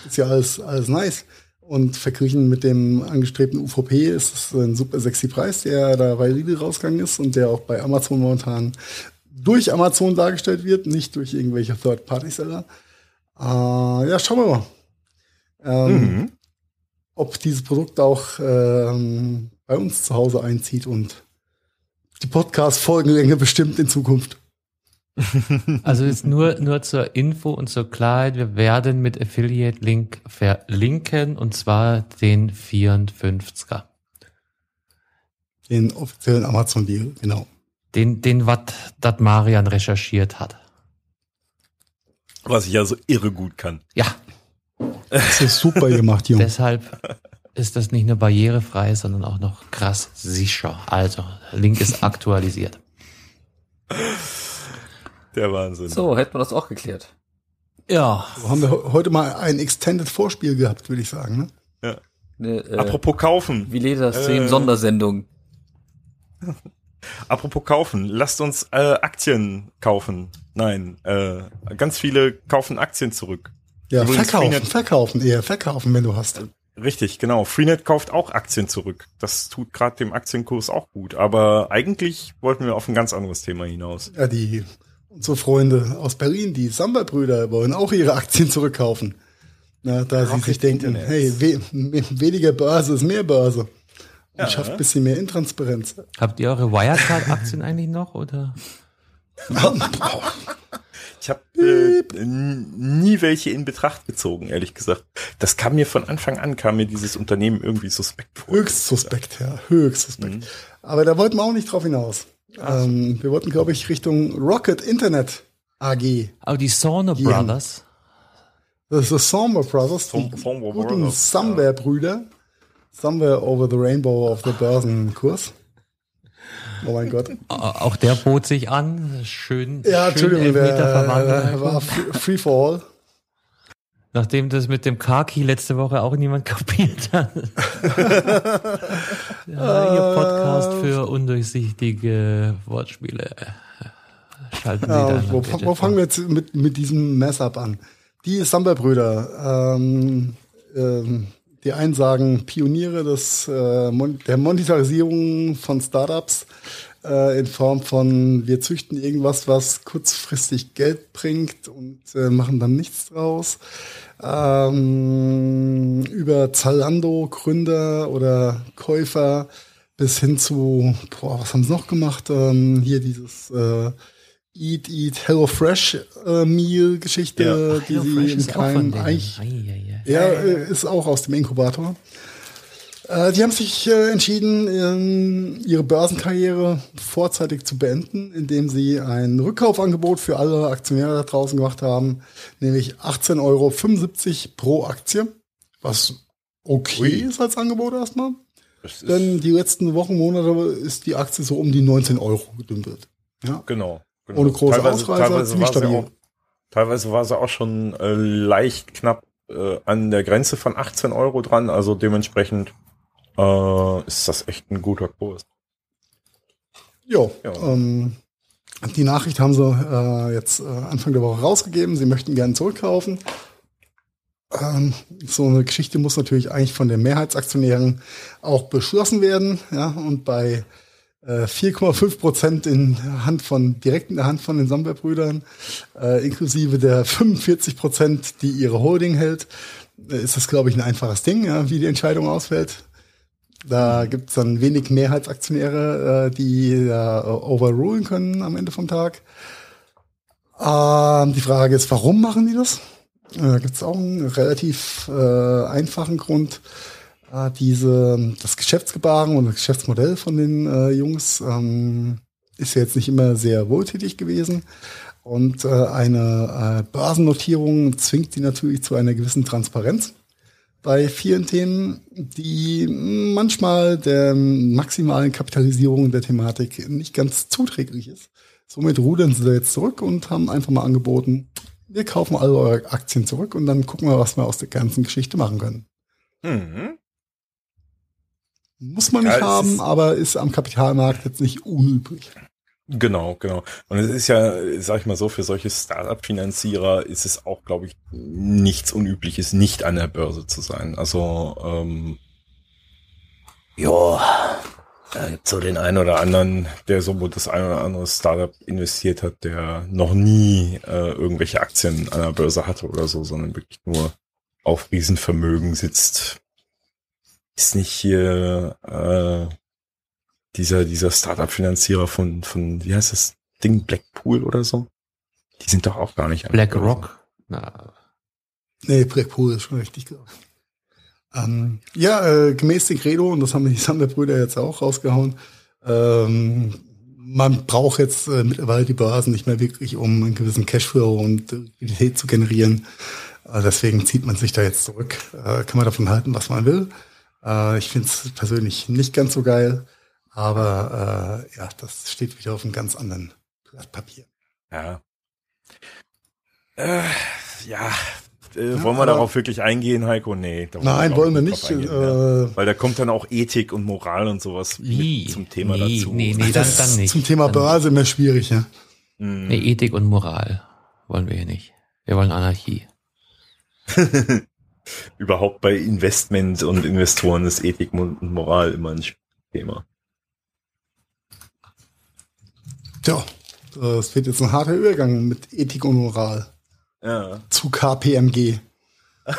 ist ja alles, alles nice. Und verglichen mit dem angestrebten UVP ist es ein super sexy Preis, der da bei Lidl rausgegangen ist und der auch bei Amazon momentan durch Amazon dargestellt wird, nicht durch irgendwelche Third-Party-Seller. Äh, ja, schauen wir mal. Ähm, Ob dieses Produkt auch ähm, bei uns zu Hause einzieht und die Podcast-Folgenlänge bestimmt in Zukunft. *laughs* Also jetzt nur, nur zur Info und zur Klarheit, wir werden mit Affiliate-Link verlinken und zwar den 54er. Den offiziellen Amazon-Deal, genau. Den, den wat dat Marian recherchiert hat. Was ich ja so irre gut kann. Ja, Das ist super gemacht, Junge. *laughs* deshalb ist das nicht nur barrierefrei, sondern auch noch krass sicher. Also, Link ist aktualisiert. *laughs* Der Wahnsinn. So, hätten wir das auch geklärt. Ja, So haben wir he- heute mal ein Extended Vorspiel gehabt, würde ich sagen. Ne? Eine, äh, Apropos kaufen. wie Leder Stream äh, Sondersendung. *laughs* Apropos kaufen. Lasst uns äh, Aktien kaufen. Nein, äh, ganz viele kaufen Aktien zurück. Ja, Übrigens, verkaufen, Freenet- verkaufen, eher verkaufen, wenn du hast. Richtig, genau. Freenet kauft auch Aktien zurück. Das tut gerade dem Aktienkurs auch gut. Aber eigentlich wollten wir auf ein ganz anderes Thema hinaus. Ja, die unsere Freunde aus Berlin, die Samba-Brüder, wollen auch ihre Aktien zurückkaufen. Na, da sie Rocket sich denken, Internet. hey, we weniger Börse ist mehr Börse. Und Ja. schafft ein bisschen mehr Intransparenz. habt ihr eure Wirecard-Aktien eigentlich noch oder? *laughs* Ich habe äh, nie welche in Betracht gezogen, ehrlich gesagt. Das kam mir von Anfang an, kam mir dieses Unternehmen irgendwie suspekt vor. Höchst suspekt, ja, höchst suspekt. Aber da wollten wir auch nicht drauf hinaus. Ähm, wir wollten, glaube ich, Richtung Rocket Internet AG. Aber die Sauna Die haben- Brothers, Das ist Somber Brothers, die Som- Somber guten Brothers, Somewhere-Brüder. Somewhere over the rainbow of the Börsenkurs. Oh mein Gott. Au- auch der bot sich an. Schön, Ja, schön Entschuldigung, der verwandelt. äh, war free free for all. Nachdem das mit dem Car-Key letzte Woche auch niemand *laughs* kapiert hat. *laughs* ja, ihr Podcast für undurchsichtige Wortspiele. Schalten Sie da Ja, ein wo, wo fangen wir jetzt mit, mit diesem Mess-up an? Die Samba-Brüder, ähm, ähm, die einen sagen Pioniere des, äh, Mon der Monetarisierung von Startups äh, in Form von wir züchten irgendwas, was kurzfristig Geld bringt und äh, machen dann nichts draus. Ähm, über Zalando Gründer oder Käufer bis hin zu, boah, was haben sie noch gemacht? Ähm, hier dieses äh, Eat, Eat, Hello Fresh äh, Meal Geschichte, Ja. die Hello sie Fresh im Keim denen. eigentlich Ei, ei, ei. ja, äh, ist auch aus dem Inkubator. Äh, die haben sich äh, entschieden, ähm, ihre Börsenkarriere vorzeitig zu beenden, indem sie ein Rückkaufangebot für alle Aktionäre da draußen gemacht haben, nämlich 18,75 Euro pro Aktie Was okay Ui. ist als Angebot erstmal. Denn die letzten Wochen, Monate ist die Aktie so um die 19 Euro gedümpelt. Ja. genau, genau. Ohne große Ausreißer, ziemlich war sie stabil. auch, teilweise war sie auch schon äh, leicht knapp äh, an der Grenze von 18 Euro dran. Also dementsprechend äh, ist das echt ein guter Kurs. Jo, Ja. Ähm, die Nachricht haben sie äh, jetzt äh, Anfang der Woche rausgegeben. Sie möchten gerne zurückkaufen. Ähm, so eine Geschichte muss natürlich eigentlich von den Mehrheitsaktionären auch beschlossen werden. Ja, und bei äh, 4,5 Prozent in der Hand von, direkt in der Hand von den Samwer-Brüdern, äh, inklusive der 45 Prozent, die ihre Holding hält, äh, ist das, glaube ich, ein einfaches Ding, ja, wie die Entscheidung ausfällt. Da gibt's dann wenig Mehrheitsaktionäre, äh, die äh, overrulen können am Ende vom Tag. Ähm, die Frage ist, warum machen die das? Äh, Da gibt's auch einen relativ einfachen Grund. Diese, das Geschäftsgebaren und das Geschäftsmodell von den Jungs ähm, ist jetzt nicht immer sehr wohltätig gewesen. Und eine Börsennotierung zwingt die natürlich zu einer gewissen Transparenz bei vielen Themen, die manchmal der maximalen Kapitalisierung der Thematik nicht ganz zuträglich ist. Somit rudern sie da jetzt zurück und haben einfach mal angeboten, wir kaufen alle eure Aktien zurück und dann gucken wir, was wir aus der ganzen Geschichte machen können. Mhm. Muss man Ja, nicht es haben, aber ist am Kapitalmarkt jetzt nicht unüblich. Genau, genau. Und es ist ja, sag ich mal so, für solche Startup-Finanzierer ist es auch, glaube ich, nichts Unübliches, nicht an der Börse zu sein. Also, ähm, Ja, da gibt's so den einen oder anderen, der so das ein oder andere Startup investiert hat, der noch nie äh, irgendwelche Aktien an der Börse hatte oder so, sondern wirklich nur auf Riesenvermögen sitzt. Ist nicht hier äh, dieser, dieser Startup-Finanzierer von, von, wie heißt das Ding, Blackpool oder so? Die sind doch auch gar nicht. BlackRock. Na, Nee, Blackpool ist schon richtig, ich. Ähm, ja, äh, gemäß dem Credo, und das haben die Sammlerbrüder jetzt auch rausgehauen, ähm, man braucht jetzt äh, mittlerweile die Börsen nicht mehr wirklich, um einen gewissen Cashflow und Liquidität zu generieren. Äh, deswegen zieht man sich da jetzt zurück. Äh, kann man davon halten, was man will. Äh, ich finde es persönlich nicht ganz so geil, aber äh, ja, das steht wieder auf einem ganz anderen Blatt Papier. Ja. Äh, ja. Äh, wollen wir darauf wirklich eingehen, Heiko? Nee. da Nein, wollen wir nicht. eingehen, ja. Äh, Weil da kommt dann auch Ethik und Moral und sowas Wie? mit zum Thema nee, dazu. Nee, nee, dann, das dann nicht. Zum Thema dann, Börse immer schwierig, ja. Mhm. Nee, Ethik und Moral wollen wir hier nicht. Wir wollen Anarchie. *laughs* Überhaupt bei Investment und Investoren ist Ethik und Moral immer ein Thema. Tja, das wird jetzt ein harter Übergang mit Ethik und Moral Ja. zu KPMG. *laughs*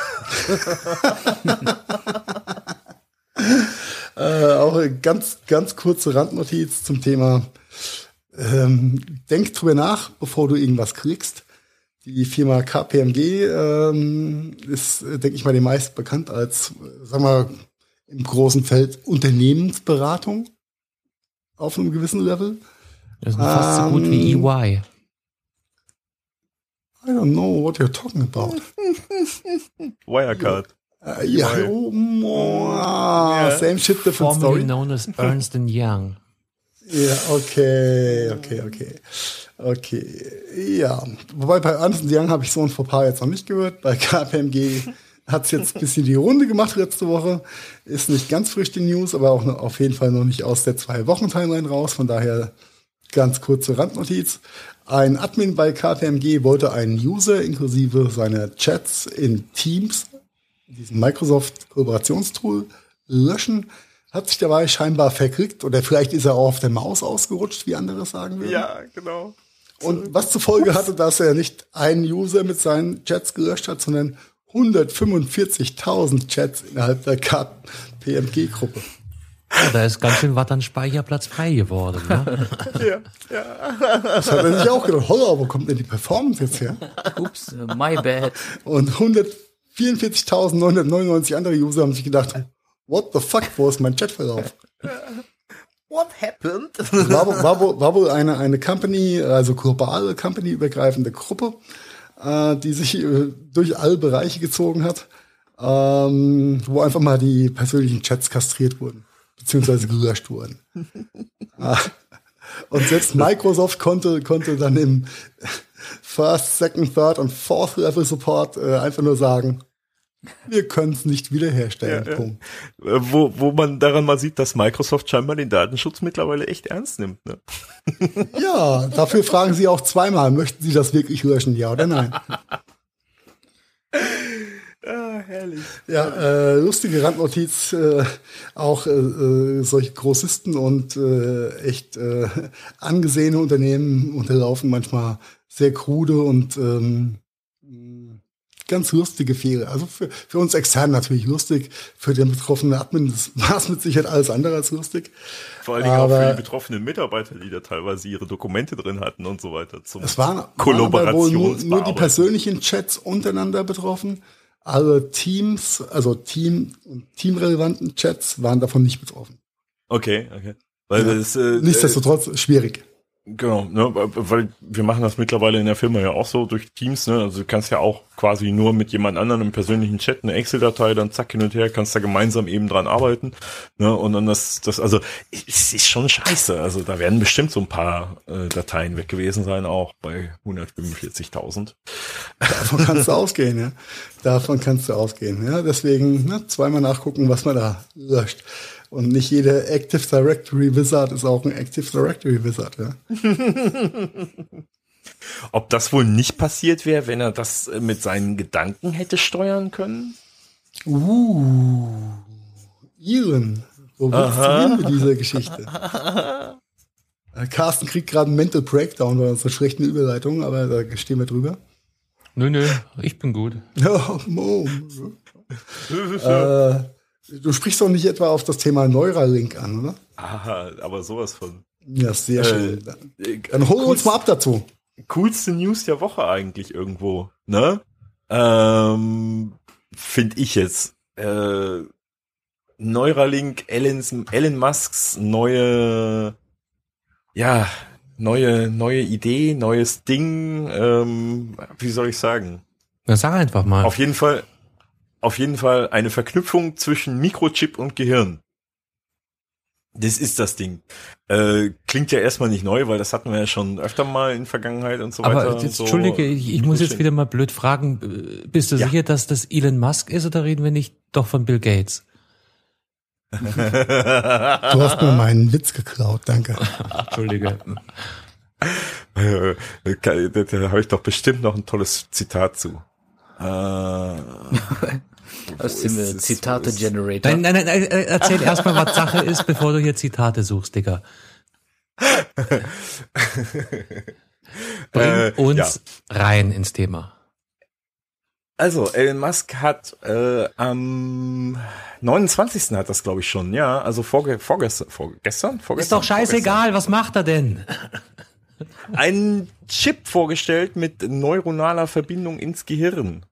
äh, auch eine ganz, ganz kurze Randnotiz zum Thema. Ähm, denk drüber nach, bevor du irgendwas kriegst. Die Firma KPMG ähm, ist, denke ich mal, den meisten bekannt als, sagen wir, im großen Feld Unternehmensberatung auf einem gewissen Level. Das ist fast so gut wie E Ähm, EY. I don't know what you're talking about. *laughs* Wirecard. Äh, ja, EY. oh, oh, same shit, different Formerly story. known as *laughs* Ernst Young. Ja, okay, okay, okay. Okay, ja. Wobei bei Ernst Young habe ich so ein Fauxpas jetzt noch nicht gehört. Bei KPMG *laughs* hat es jetzt ein bisschen die Runde gemacht letzte Woche. Ist nicht ganz frisch die News, aber auch auf jeden Fall noch nicht aus der Zwei-Wochen-Timeline raus. Von daher ganz kurze Randnotiz. Ein Admin bei KPMG wollte einen User inklusive seiner Chats in Teams, diesem Microsoft-Kooperationstool, löschen. Hat sich dabei scheinbar verkriegt oder vielleicht ist er auch auf der Maus ausgerutscht, wie andere sagen würden. Ja, genau. Und was zur Folge hatte, dass er nicht einen User mit seinen Chats gelöscht hat, sondern 145.000 Chats innerhalb der KPMG-Gruppe. Ja, da ist ganz schön was an Speicherplatz frei geworden. Ne? Das hat er sich auch gedacht, holla, wo kommt denn die Performance jetzt her? Ups, my bad. Und 144.999 andere User haben sich gedacht, what the fuck, wo ist mein Chatverlauf? What happened? war, wohl- war, wohl- war wohl eine, eine Company, also globale Company-übergreifende Gruppe, äh, die sich äh, durch alle Bereiche gezogen hat. ähm, wo einfach mal die persönlichen Chats kastriert wurden, beziehungsweise gelöscht wurden. *laughs* Ah. Und selbst Microsoft konnte, konnte dann im First, Second, Third und Fourth Level Support äh, einfach nur sagen, wir können es nicht wiederherstellen. Ja, ja. Punkt. Äh, Wo, wo man daran mal sieht, dass Microsoft scheinbar den Datenschutz mittlerweile echt ernst nimmt. Ne? *laughs* *laughs* Ja, dafür fragen Sie auch zweimal, möchten Sie das wirklich löschen, ja oder nein? Ah, herrlich. Ja, äh, lustige Randnotiz, äh, auch äh, äh, solche Großisten und äh, echt äh, angesehene Unternehmen unterlaufen manchmal sehr krude und ähm, ganz lustige Fehler. Also für, für uns extern natürlich lustig, für den betroffenen Admin *laughs* war es mit Sicherheit alles andere als lustig. Vor allen Dingen auch für Aber- die betroffenen Mitarbeiter, die da teilweise ihre Dokumente drin hatten und so weiter. Zum Es waren, waren aber wohl nur, nur die persönlichen Chats untereinander betroffen. Alle Teams, also Team und teamrelevanten Chats waren davon nicht betroffen. Okay, okay. Weil Ja. das, äh, Nichtsdestotrotz schwierig. Genau, ne, weil wir machen das mittlerweile in der Firma ja auch so durch Teams, ne? Also du kannst ja auch quasi nur mit jemand anderem im persönlichen Chat eine Excel-Datei, dann zack hin und her, kannst da gemeinsam eben dran arbeiten, ne? Und dann das, das, also es ist schon scheiße. Also da werden bestimmt so ein paar äh, Dateien weg gewesen sein, auch bei 145.000. Davon kannst du *laughs* ausgehen, ja. Davon kannst du ausgehen, ja. Deswegen ne, zweimal nachgucken, was man da löscht. Und nicht jeder Active Directory Wizard ist auch ein Active Directory Wizard, ja. *laughs* Ob das wohl nicht passiert wäre, wenn er das äh, mit seinen Gedanken hätte steuern können? Uh, Iren, wo willst du hin mit dieser Geschichte? *laughs* Äh, Carsten kriegt gerade einen Mental Breakdown bei unserer schlechten Überleitung, aber da stehen wir drüber. Nö, nö, ich bin gut. Ja, *laughs* Mo. äh, du sprichst doch nicht etwa auf das Thema Neuralink an, oder? Aha, aber sowas von. Ja, sehr schön. Dann, Äh, dann hol uns mal ab dazu. coolste News der Woche eigentlich irgendwo, ne? Ähm, Finde ich jetzt. Äh, Neuralink, Elons, Elon Musks neue, ja, neue, neue Idee, neues Ding, ähm, wie soll ich sagen? Na, sag einfach mal. Auf jeden Fall, auf jeden Fall eine Verknüpfung zwischen Mikrochip und Gehirn. Das ist das Ding. Äh, klingt ja erstmal nicht neu, weil das hatten wir ja schon öfter mal in Vergangenheit und so weiter. Aber und jetzt, so. Entschuldige, ich, ich muss jetzt wieder mal blöd fragen. äh, Bist du Ja. sicher, dass das Elon Musk ist oder reden wir nicht doch von Bill Gates? *laughs* Du hast mir meinen Witz geklaut, danke. *laughs* Entschuldige. Äh, da da habe ich doch bestimmt noch ein tolles Zitat zu. Äh, Aus Wo dem ist äh, es? Zitate-Generator. Nein, nein, nein, nein, äh, erzähl erstmal, was Sache ist, bevor du hier Zitate suchst, Digga. *laughs* Bring Äh, uns ja. rein ins Thema. Also, Elon Musk hat äh, am 29. hat das, glaube ich, schon, ja, also vorge vorgestern, vorgestern, Ist doch scheißegal, was macht er denn? Einen Chip vorgestellt mit neuronaler Verbindung ins Gehirn.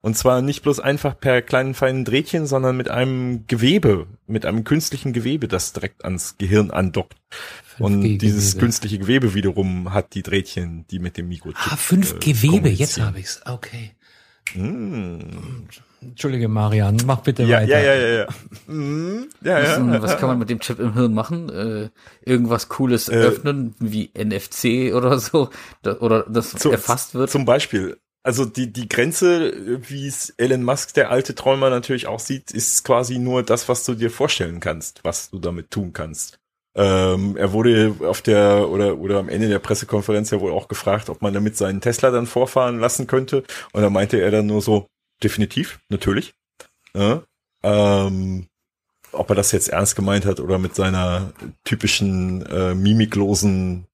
Und zwar nicht bloß einfach per kleinen feinen Drehtchen, sondern mit einem Gewebe, mit einem künstlichen Gewebe, das direkt ans Gehirn andockt. Und 5G dieses künstliche Gewebe wiederum hat die Drehtchen, die mit dem Mikrochip. Ah, fünf äh, Gewebe, jetzt habe ich's. Okay. Mm. Entschuldige, Marian, mach bitte Ja, weiter. ja, ja, ja, ja. Mm, ja, Was, ja. was kann man mit dem Chip im Hirn machen? Äh, irgendwas Cooles öffnen, wie NFC oder so, da, oder das Zu- erfasst wird. Zum Beispiel. Also die, die Grenze, wie es Elon Musk, der alte Träumer, natürlich auch sieht, ist quasi nur das, was du dir vorstellen kannst, was du damit tun kannst. Ähm, er wurde auf der oder oder am Ende der Pressekonferenz ja wohl auch gefragt, ob man damit seinen Tesla dann vorfahren lassen könnte. Und da meinte er dann nur so, definitiv, natürlich. Ja, ähm, ob er das jetzt ernst gemeint hat oder mit seiner typischen äh, mimiklosen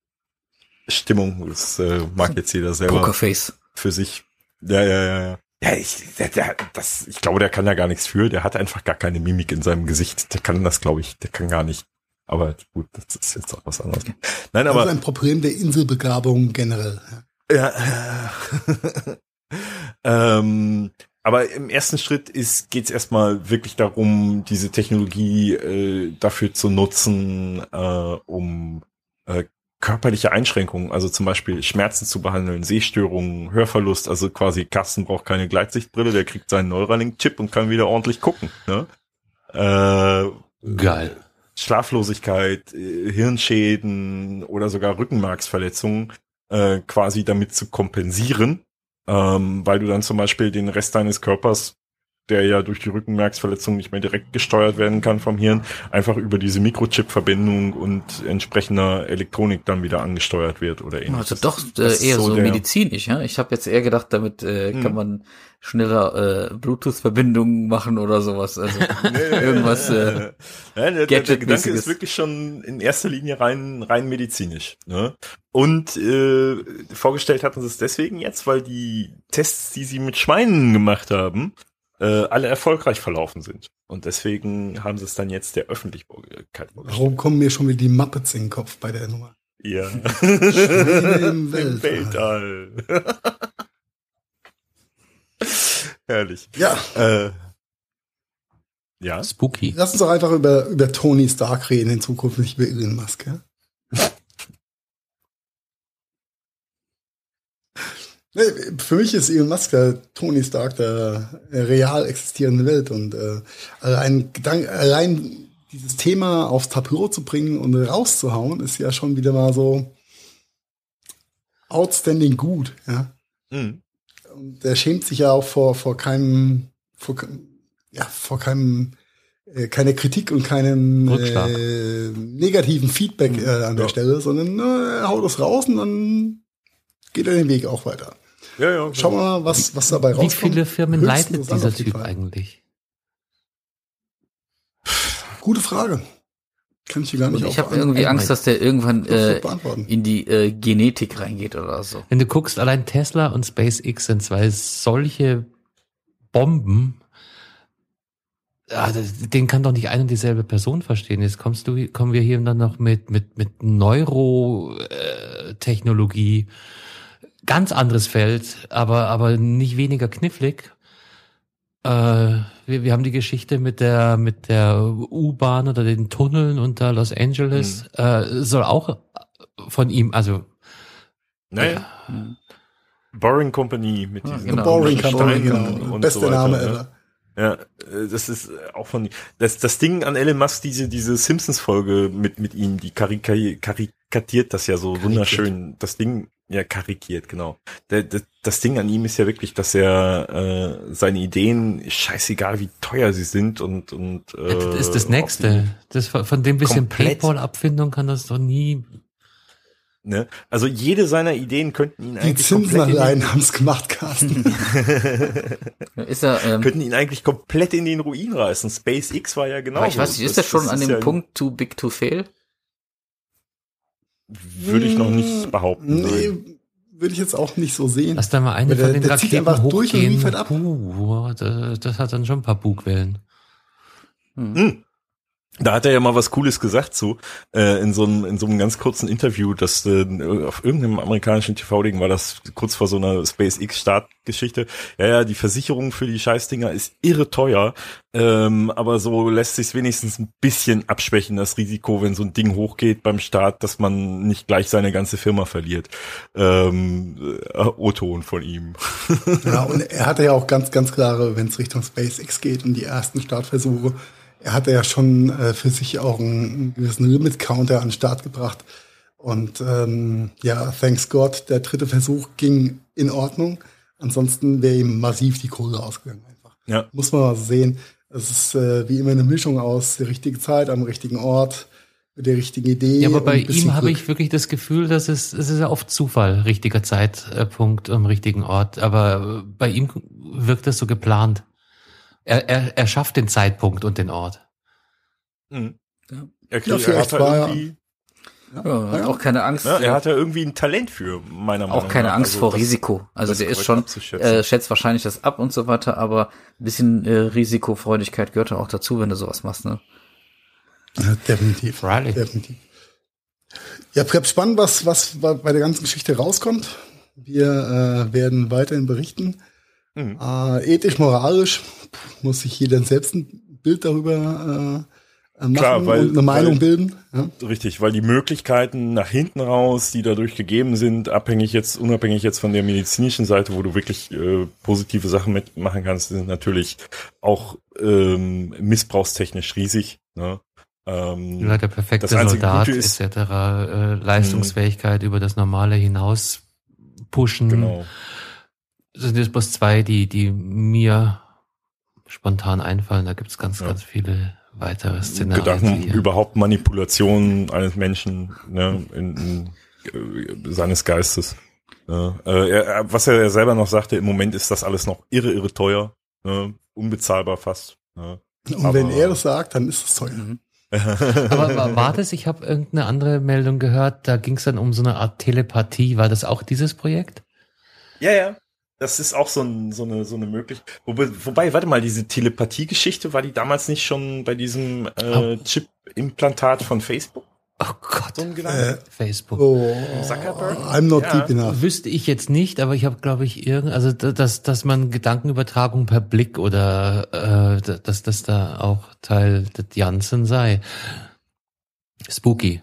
Stimmung, das äh, mag jetzt jeder selber Pokerface. für sich. Ja, ja, ja, ja. Ja, ich, der, der, das, ich glaube, der kann da gar nichts für. Der hat einfach gar keine Mimik in seinem Gesicht. Der kann das, glaube ich, der kann gar nicht. Aber gut, das ist jetzt auch was anderes. Nein, Das ist aber ein Problem der Inselbegabung generell. ja. ja, *laughs* ähm, aber im ersten Schritt ist geht's erstmal wirklich darum, diese Technologie äh, dafür zu nutzen, äh, um äh, körperliche Einschränkungen, also zum Beispiel Schmerzen zu behandeln, Sehstörungen, Hörverlust, also quasi Carsten braucht keine Gleitsichtbrille, der kriegt seinen Neuralink-Chip und kann wieder ordentlich gucken. Ne? Äh, Geil. Schlaflosigkeit, äh, Hirnschäden oder sogar Rückenmarksverletzungen äh, quasi damit zu kompensieren, ähm, weil du dann zum Beispiel den Rest deines Körpers der ja durch die Rückenmarksverletzung nicht mehr direkt gesteuert werden kann vom Hirn, einfach über diese Mikrochip-Verbindung und entsprechender Elektronik dann wieder angesteuert wird oder ähnliches. Also doch äh, eher so, der- medizinisch, ja. Ich habe jetzt eher gedacht, damit äh, Hm. kann man schneller äh, Bluetooth-Verbindungen machen oder sowas. Also *laughs* irgendwas. Äh, ja, der, der, Gedanke ist wirklich schon in erster Linie rein, rein medizinisch. Ne? Und äh, vorgestellt hatten sie es deswegen jetzt, weil die Tests, die sie mit Schweinen gemacht haben, äh, alle erfolgreich verlaufen sind. Und deswegen haben sie es dann jetzt der Öffentlichkeit vorgestellt. Warum kommen mir schon wieder die Muppets in den Kopf bei der Nummer? Ja. *laughs* im Im Weltall. Weltall. *laughs* Herrlich. Ja, Äh, ja. Spooky. lass uns doch einfach über, über Tony Stark reden in Zukunft, nicht über Elon Musk. Ja? Für mich ist Elon Musk der Tony Stark der real existierenden Welt und äh, allein, Gedank, allein dieses Thema aufs Tapet zu bringen und rauszuhauen, ist ja schon wieder mal so outstanding gut. Ja? Mhm. Und der schämt sich ja auch vor, vor keinem, vor, ja, vor keinem, äh, keine Kritik und keinem äh, negativen Feedback äh, an der Ja. Stelle, sondern äh, er haut es raus und dann geht er den Weg auch weiter. Ja, ja. Schauen wir mal, was, was dabei Wie rauskommt. viele Firmen Höchst leitet dieser Typ Fall. eigentlich? Gute Frage. Kann ich dir gar nicht und ich habe irgendwie Angst, dass der irgendwann äh, in die äh, Genetik reingeht oder so. Wenn du guckst, allein Tesla und SpaceX sind zwei solche Bomben. Ja, das- den kann doch nicht eine und dieselbe Person verstehen. Jetzt kommst du, kommen wir hier dann noch mit mit mit Neurotechnologie, ganz anderes Feld, aber aber nicht weniger knifflig. Äh, wir, wir haben die Geschichte mit der mit der U-Bahn oder den Tunneln unter Los Angeles. Äh, soll auch von ihm, also Naja. Hm. Boring Company mit Ja, diesen genau. Boring Steinen Company, genau. und Beste so weiter, Name ne? ever. Ja, äh, das ist auch von das das Ding an Elon Musk diese diese Simpsons Folge mit mit ihm die karika karikatiert das ja so wunderschön das Ding ja karikiert genau der, der, das Ding an ihm ist ja wirklich dass er äh, seine Ideen scheißegal wie teuer sie sind und und äh, Das ist das ob Nächste. Das von dem bisschen komplett- Paypal-Abfindung kann das doch nie. Ne? also jede seiner Ideen könnten ihn Die eigentlich Zinsen komplett in den, allein haben es gemacht, Carsten. *laughs* Ist er, ähm, könnten ihn eigentlich komplett in den Ruin reißen SpaceX war ja genau ich weiß nicht, ist er schon an dem ja, Punkt too big to fail? würde ich noch nicht behaupten nein. Nee, würde ich jetzt auch nicht so sehen. Lass da mal eine Aber von der- den Raketen einfach durch und hochgehen. liefert ab. Puh, das, das hat dann schon ein paar Bugwellen. Hm. Da hat er ja mal was Cooles gesagt zu, äh, in so einem, in so einem ganz kurzen Interview, das äh, auf irgendeinem amerikanischen TV-Ding war das kurz vor so einer SpaceX-Startgeschichte. Ja, ja, die Versicherung für die Scheißdinger ist irre teuer, ähm, aber so lässt sich wenigstens ein bisschen abschwächen, das Risiko, wenn so ein Ding hochgeht beim Start, dass man nicht gleich seine ganze Firma verliert. Ähm, äh, O-Ton von ihm. Ja, und er hatte ja auch ganz, ganz klare, wenn es Richtung SpaceX geht und die ersten Startversuche, er hatte ja schon äh, für sich auch einen, gewissen Limit-Counter an den Start gebracht. Und ähm, ja, thanks God, der dritte Versuch ging in Ordnung. Ansonsten wäre ihm massiv die Kohle ausgegangen einfach. Ja. Muss man mal sehen. Es ist äh, wie immer eine Mischung aus der richtigen Zeit, am richtigen Ort, mit der richtigen Idee. Ja, aber und bei ihm habe ich wirklich das Gefühl, dass es, es ist ja oft Zufall, richtiger Zeitpunkt am richtigen Ort. Aber bei ihm wirkt das so geplant. Er, er, er schafft den Zeitpunkt und den Ort. Mhm. Ja. Er, Ja, kriegt, er vielleicht hat war er- irgendwie, Ja, hat auch keine Angst. Ja, er hat ja irgendwie ein Talent für, meiner Meinung auch keine nach. Angst Also vor das- Risiko. Also der ist schon, äh, schätzt wahrscheinlich das ab und so weiter, aber ein bisschen äh, Risikofreudigkeit gehört ja auch dazu, wenn du sowas machst, ne? Ja, definitiv. Freilich. Definitiv. Ja, bleibt spannend, was, was bei der ganzen Geschichte rauskommt. Wir äh, werden weiterhin berichten. Mhm. Äh, ethisch, moralisch muss sich jeder selbst ein Bild darüber äh, machen Klar, weil- und eine Meinung weil- bilden. Ja? Richtig, weil die Möglichkeiten nach hinten raus, die dadurch gegeben sind, abhängig jetzt, unabhängig jetzt von der medizinischen Seite, wo du wirklich äh, positive Sachen mitmachen kannst, sind natürlich auch ähm, missbrauchstechnisch riesig. Ne? Ähm, Ja, der perfekte Soldat ist- etc. Äh, Leistungsfähigkeit über das Normale hinaus pushen. Genau. Das sind jetzt bloß zwei, die, die mir spontan einfallen. Da gibt's ganz, Ja. ganz viele weitere Szenarien. Gedanken überhaupt Manipulation eines Menschen ne, in, in, äh, seines Geistes. Ne. Äh, er, was er selber noch sagte, im Moment ist das alles noch irre, irre teuer, ne, unbezahlbar fast. Ne. Und Aber- wenn er das sagt, dann ist es teuer. *laughs* Aber wa- war das, ich habe irgendeine andere Meldung gehört, da ging es dann um so eine Art Telepathie. War das auch dieses Projekt? Ja, ja. Das ist auch so, ein, so eine so eine Möglichkeit. Wobei, wobei, warte mal, diese Telepathie-Geschichte war die damals nicht schon bei diesem äh, Chip-Implantat von Facebook? Oh Gott, So ein Gedanke? Facebook. Oh, Zuckerberg? I'm not Ja. deep enough. Wüsste ich jetzt nicht, aber ich habe, glaube ich, irgend, also da- dass, dass man Gedankenübertragung per Blick oder äh, da- dass das da auch Teil des Janssen sei. Spooky.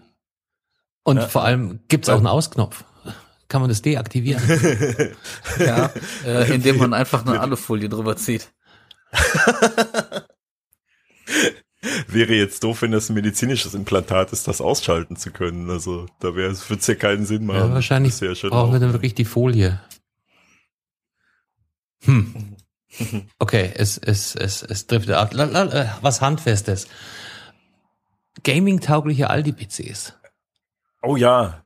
Und Ja. vor allem gibt's auch einen Ausknopf. Kann man das deaktivieren? *laughs* Ja, äh, indem man einfach eine Alufolie drüber zieht. *laughs* Wäre jetzt doof, wenn das ein medizinisches Implantat ist, das ausschalten zu können. Also da wäre es wird's ja keinen Sinn machen. ja, wahrscheinlich ja brauchen wir dann wirklich die Folie. Hm. *laughs* Okay, es, es, es, es driftet ab. Äh, Was Handfestes. Gaming-taugliche Aldi-PCs. Oh ja.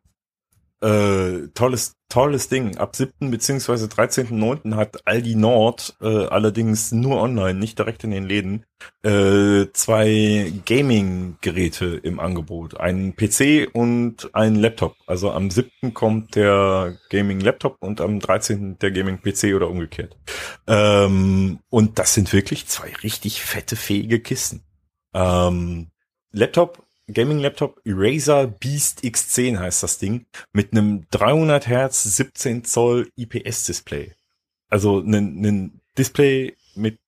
Äh, tolles, tolles Ding. Ab 7. beziehungsweise 13.9. hat Aldi Nord, äh, allerdings nur online, nicht direkt in den Läden, äh, zwei Gaming-Geräte im Angebot. Einen PC und einen Laptop. Also am 7. kommt der Gaming-Laptop und am 13. der Gaming-PC oder umgekehrt. Ähm, und das sind wirklich zwei richtig fette, fähige Kisten. Ähm, Laptop, Gaming-Laptop Eraser Beast X10 heißt das Ding, mit einem 300 Hertz 17 Zoll IPS-Display. Also ein, Display mit,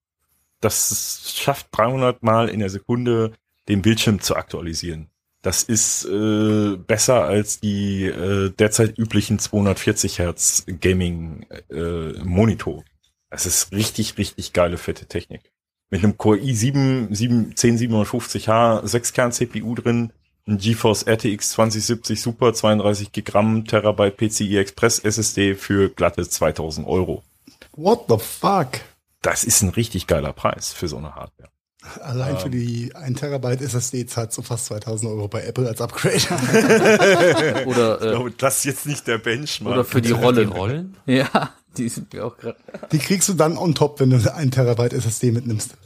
das schafft 300 Mal in der Sekunde den Bildschirm zu aktualisieren. Das ist äh, besser als die äh, derzeit üblichen 240 Hertz Gaming äh, Monitor. Das ist richtig, richtig geile, fette Technik mit einem Core i7 7, 10750H 6 Kern CPU drin, ein GeForce RTX 2070 Super 32 Gigramm Terabyte PCI Express SSD für glatte 2000 Euro. What the fuck? Das ist ein richtig geiler Preis für so eine Hardware. Allein für die 1 Terabyte SSD zahlt so fast 2000 Euro bei Apple als Upgrade. *laughs* Oder, Ich äh, glaube, das ist jetzt nicht der Benchmark. oder für die Die Rollen. Rollen? Ja, *laughs* die sind mir auch gerade. Die kriegst du dann on top, wenn du 1 Terabyte SSD mitnimmst.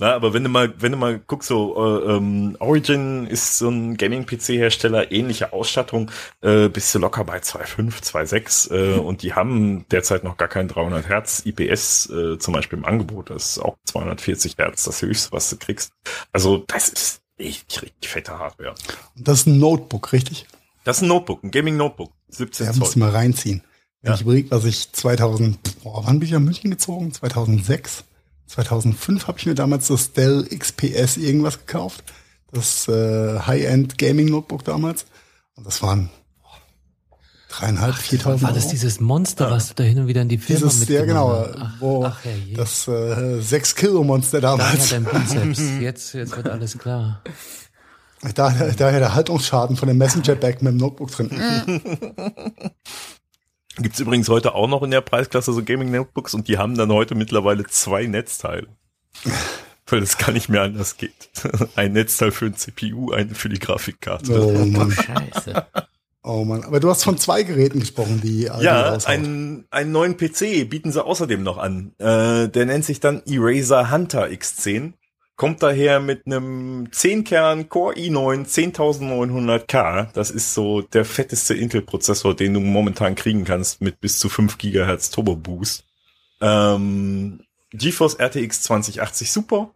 Na, aber wenn du mal, wenn du mal guckst, so äh, ähm, Origin ist so ein Gaming-PC-Hersteller, ähnliche Ausstattung, äh, bist du locker bei 2.5, 2.6 äh, und die haben derzeit noch gar kein 300 Hertz IPS äh, zum Beispiel im Angebot. Das ist auch 240 Hertz das höchste, was du kriegst. Also das ist richtig, richtig fette Hardware. Und das ist ein Notebook, richtig? Das ist ein Notebook, ein Gaming-Notebook, 17 Ja, Zoll. musst du mal reinziehen. Wenn Ja. ich überlege, was ich 2000, boah, wann bin ich nach München gezogen? 2006? 2005 habe ich mir damals das Dell XPS irgendwas gekauft. Das äh, High-End Gaming Notebook damals. Und das waren dreieinhalb, viertausend War das dieses Monster, was du da hin und wieder in die Firma Dieses, ja genau, mitgenommen? Ach, wo ach das äh, 6 Kilo Monster Daher damals. dein Bizeps. *laughs* Jetzt, jetzt wird alles klar. Daher, daher der Haltungsschaden von dem Messenger-Bag mit dem Notebook drin. *laughs* Gibt's übrigens heute auch noch in der Preisklasse so Gaming-Notebooks und die haben dann heute mittlerweile zwei Netzteile. *laughs* Weil es gar nicht mehr anders geht. *laughs* Ein Netzteil für ein CPU, ein für die Grafikkarte. Oh Mann, Scheiße. oh Mann. Aber du hast von zwei Geräten gesprochen, die Ja, einen, einen neuen PC bieten sie außerdem noch an. Äh, der nennt sich dann Eraser Hunter X10. Kommt daher mit einem 10-Kern Core i9 10900K. Das ist so der fetteste Intel-Prozessor, den du momentan kriegen kannst mit bis zu 5 GHz Turbo Boost. Ähm, GeForce RTX 2080 Super.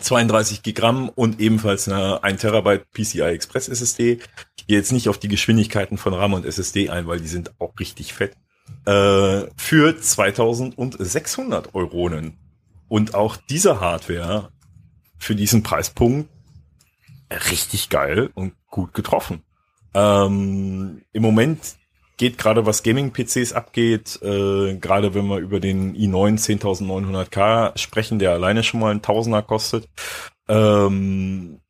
32 Gigramm und ebenfalls eine 1 Terabyte PCI Express SSD. Ich gehe jetzt nicht auf die Geschwindigkeiten von RAM und SSD ein, weil die sind auch richtig fett. Äh, für 2600 Euronen. Und auch diese Hardware für diesen Preispunkt richtig geil und gut getroffen. Ähm, Im Moment geht gerade was Gaming-PCs abgeht, äh, gerade wenn wir über den i9 10900K sprechen, der alleine schon mal ein Tausender kostet, ähm,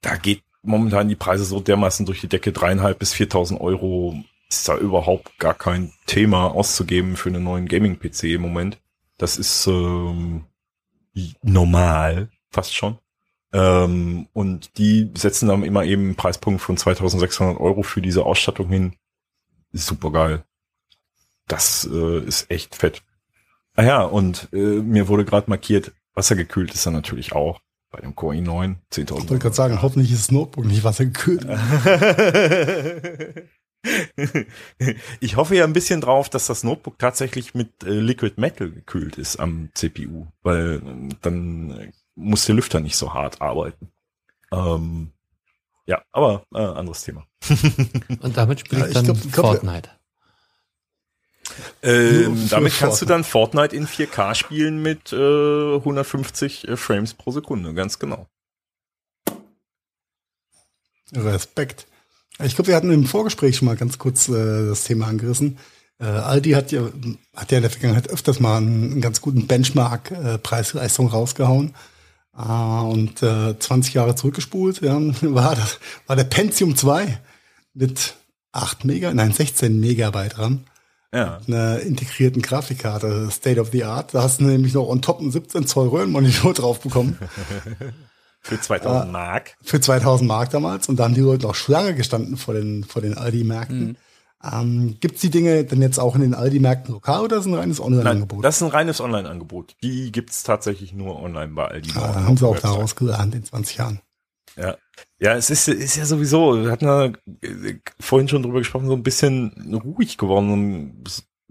da geht momentan die Preise so dermaßen durch die Decke, dreieinhalb bis 4.000 Euro ist da überhaupt gar kein Thema auszugeben für einen neuen Gaming-PC im Moment. Das ist ähm, normal, fast schon. Ähm, und die setzen dann immer eben einen Preispunkt von 2600 Euro für diese Ausstattung hin. Super geil. Das äh, ist echt fett. Ah ja, und äh, mir wurde gerade markiert, wassergekühlt ist er natürlich auch. Bei dem Core i9 10.000. Ich wollte gerade sagen, hoffentlich ist das Notebook nicht wassergekühlt. *laughs* *laughs* ich hoffe ja ein bisschen drauf, dass das Notebook tatsächlich mit äh, Liquid Metal gekühlt ist am CPU, weil äh, dann äh, muss der Lüfter nicht so hart arbeiten. Ähm, ja, aber äh, anderes Thema. *laughs* Und damit spiele Ja, ich dann glaub- ich glaub, Fortnite. Ähm, damit kannst du Fortnite. dann Fortnite in 4K spielen mit äh, 150 äh, Frames pro Sekunde, ganz genau. Respekt. Ich glaube, wir hatten im Vorgespräch schon mal ganz kurz äh, das Thema angerissen. Äh, Aldi hat ja, hat ja in der Vergangenheit öfters mal einen, einen ganz guten Benchmark äh, Preis-Leistung rausgehauen. Äh, und äh, 20 Jahre zurückgespult, ja, *laughs* war, das, war der Pentium 2 mit 8 Mega, nein, 16 Megabyte dran. Ja. Einer integrierten Grafikkarte, State of the Art. Da hast du nämlich noch on top einen 17 Zoll Röhrenmonitor *laughs* drauf bekommen. *laughs* Für 2000 Mark. für 2000 Mark damals und da haben die Leute noch Schlange gestanden vor den, vor den Aldi-Märkten. Ähm, gibt's die Dinge denn jetzt auch in den Aldi-Märkten lokal oder ist es ein reines Nein, Online-Angebot? das ist ein reines Online-Angebot. Die gibt's tatsächlich nur online bei Aldi. Ah, da haben sie auch daraus gelernt in 20 Jahren. Ja. Ja, es ist, ist ja sowieso, wir hatten ja äh, vorhin schon drüber gesprochen, so ein bisschen ruhig geworden,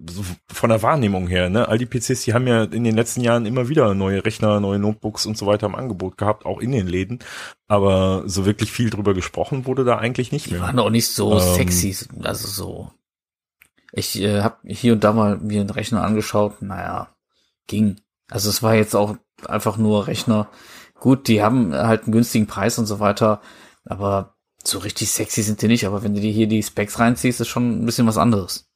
so von der Wahrnehmung her, ne? All die PCs, die haben ja in den letzten Jahren immer wieder neue Rechner, neue Notebooks und so weiter im Angebot gehabt, auch in den Läden. Aber so wirklich viel drüber gesprochen wurde da eigentlich nicht Die mehr. waren auch nicht so Ähm. sexy, also so. Ich äh, habe hier und da mal mir einen Rechner angeschaut, naja, ging. Also es war jetzt auch einfach nur Rechner. Gut, die haben halt einen günstigen Preis und so weiter, aber so richtig sexy sind die nicht. Aber wenn du dir hier die Specs reinziehst, ist schon ein bisschen was anderes.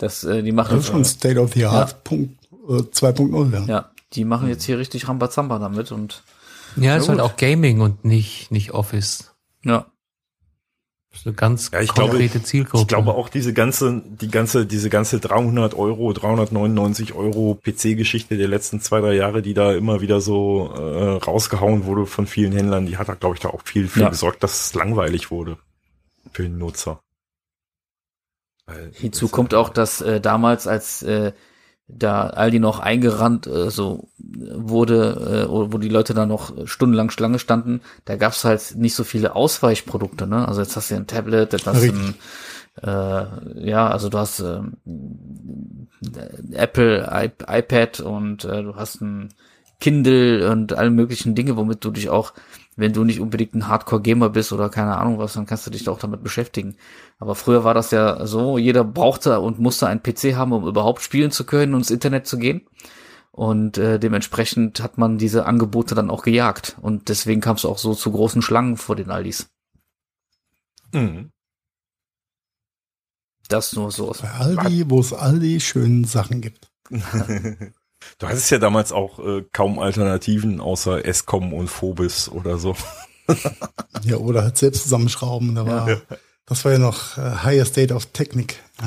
Das, äh, die machen Das ist schon State of the Art Punkt, äh, 2.0. Ja. ja, die machen jetzt hier richtig Rambazamba damit und Ja, ist gut. halt auch Gaming und nicht, nicht Office. ja, Das ist eine ganz Ja, ich glaube- konkrete Zielgruppe. Ich glaube auch diese ganze, die ganze, diese ganze 300 Euro, 399 Euro PC-Geschichte der letzten zwei, drei Jahre, die da immer wieder so äh, rausgehauen wurde von vielen Händlern, die hat da, glaube ich, da auch viel, viel Ja. gesorgt, dass es langweilig wurde für den Nutzer. Weil Hinzu kommt auch, dass äh, damals, als äh, da Aldi noch eingerannt äh, so wurde, äh, oder wo die Leute da noch stundenlang Schlange standen, da gab's halt nicht so viele Ausweichprodukte. Ne? Also jetzt hast du ein Tablet, jetzt hast du ein, äh, ja, also du hast ähm, Apple, I iPad und äh, du hast ein Kindle und alle möglichen Dinge, womit du dich auch, wenn du nicht unbedingt ein Hardcore-Gamer bist oder keine Ahnung was, dann kannst du dich da auch damit beschäftigen. Aber früher war das ja so, jeder brauchte und musste einen PC haben, um überhaupt spielen zu können und ins Internet zu gehen. Und äh, dementsprechend hat man diese Angebote dann auch gejagt. Und deswegen kam es auch so zu großen Schlangen vor den Aldis. Mhm. Das nur so. Bei Aldi, wo es Aldi schönen Sachen gibt. *laughs* Du hattest ja damals auch äh, kaum Alternativen außer Escom und Phobis oder so. *laughs* Ja, oder halt selbst zusammenschrauben. Da war, Das war ja noch äh, Higher State of Technik. *laughs*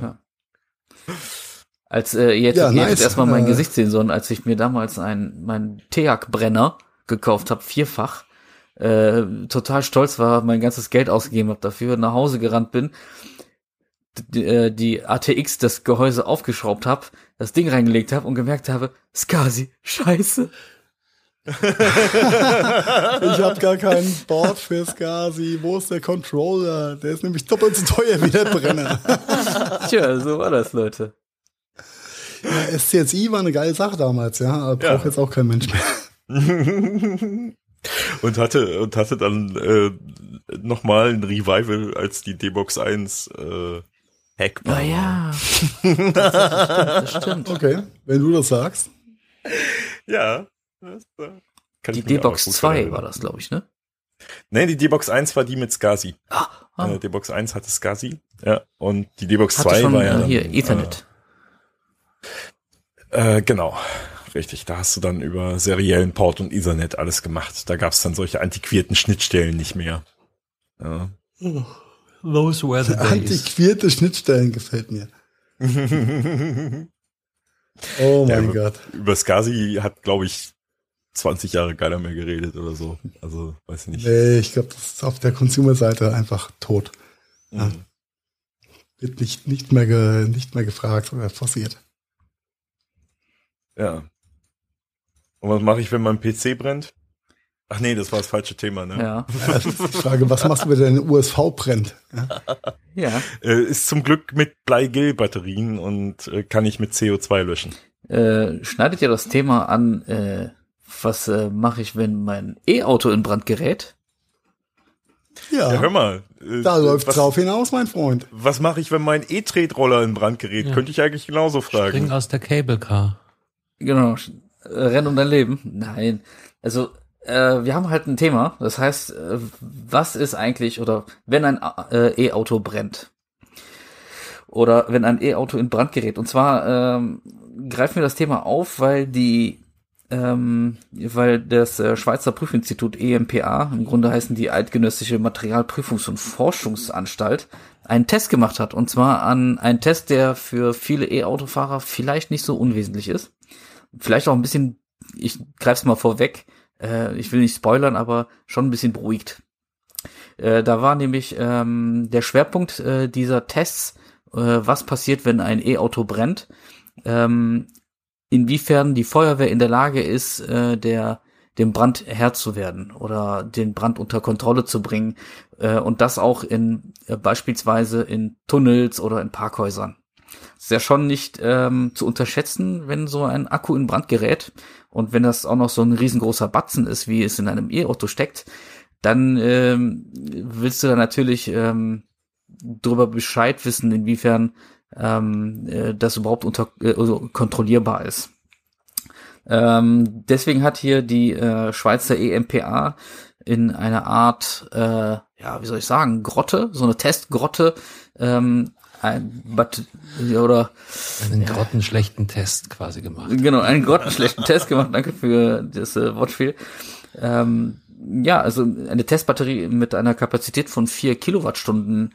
Ja. Als äh, ihr hättet, Ja, nice. hättet erstmal mein Äh, Gesicht sehen sollen, als ich mir damals einen meinen Teak-Brenner gekauft habe, vierfach. Äh, total stolz war, mein ganzes Geld ausgegeben habe dafür, nach Hause gerannt bin, die, äh, die ATX das Gehäuse aufgeschraubt habe, das Ding reingelegt habe und gemerkt habe, Skasi, scheiße. Ich habe gar keinen Board für Skasi. Wo ist der Controller? Der ist nämlich doppelt so teuer wie der Brenner. Tja, so war das, Leute. Ja, SCSI war eine geile Sache damals, ja. Aber Ja. braucht jetzt auch kein Mensch mehr. *laughs* und hatte und hatte dann äh, nochmal ein Revival als die D-Box 1 äh, hackbar. Ja, *laughs* ja. das stimmt. Okay, wenn du das sagst. Ja. Das, äh, kann Die D-Box gut 2 erinnern. war das, glaube ich, ne? Nee, die D-Box 1 war die mit SCSI. Ah, ah. Äh, D-Box 1 hatte SCSI, ja. Und die D-Box hatte 2 schon war ja äh, dann, hier Ethernet. Äh, genau. Richtig, da hast du dann über seriellen Port und Ethernet alles gemacht. Da gab es dann solche antiquierten Schnittstellen nicht mehr. Ja. Those were the Antiquierte Schnittstellen gefällt mir. *laughs* Oh Ja, mein aber- Gott. Über SCSI hat, glaube ich, 20 Jahre keiner mehr geredet oder so. Also, weiß ich nicht. Nee, ich glaube, das ist auf der Consumer-Seite einfach tot. Mhm. Wird nicht, nicht, mehr ge, nicht mehr gefragt oder forciert. Ja. Und was mache ich, wenn mein PC brennt? Ach nee, das war das falsche Thema, ne? Ja. Ja, das ist die Frage, was machst du, wenn deine USV brennt? Ja? Ja. Äh, ist zum Glück mit Bleigel-Batterien und äh, kann ich mit CO2 löschen. Äh, schneidet ihr das Thema an, äh, was äh, mache ich, wenn mein E-Auto in Brand gerät? Ja, Ja, hör mal. Äh, da läuft drauf hinaus, mein Freund. Was mache ich, wenn mein E-Tretroller in Brand gerät? Ja. Könnte ich eigentlich genauso Spring fragen. aus der Cable Car. Genau. renn um dein Leben. Nein. Also, äh, wir haben halt ein Thema. Das heißt, äh, was ist eigentlich, oder wenn ein äh, E-Auto brennt? Oder wenn ein E-Auto in Brand gerät. Und zwar ähm, greifen wir das Thema auf, weil die ähm, weil das äh, Schweizer Prüfinstitut EMPA, im Grunde heißen die Eidgenössische Materialprüfungs- und Forschungsanstalt, einen Test gemacht hat. Und zwar an einen Test, der für viele E-Autofahrer vielleicht nicht so unwesentlich ist. Vielleicht auch ein bisschen, ich greif's mal vorweg, äh, ich will nicht spoilern, aber schon ein bisschen beruhigt. Äh, da war nämlich ähm, der Schwerpunkt äh, dieser Tests, äh, was passiert, wenn ein E-Auto brennt. Ähm, inwiefern die Feuerwehr in der Lage ist, äh, der dem Brand Herr zu werden oder den Brand unter Kontrolle zu bringen äh, und das auch in äh, beispielsweise in Tunnels oder in Parkhäusern. Ist ja schon nicht ähm, zu unterschätzen, wenn so ein Akku in Brand gerät und wenn das auch noch so ein riesengroßer Batzen ist, wie es in einem E-Auto steckt, dann ähm, willst du da natürlich ähm, darüber Bescheid wissen, inwiefern ähm, äh, das überhaupt unter äh, also kontrollierbar ist. Ähm, deswegen hat hier die äh, Schweizer EMPA in einer Art, äh, ja, wie soll ich sagen, Grotte, so eine Testgrotte, ähm, ein Bat oder Einen grottenschlechten Test quasi gemacht. genau einen grottenschlechten Test gemacht. Danke für das äh, Wortspiel. Ähm, ja, also eine Testbatterie mit einer Kapazität von vier Kilowattstunden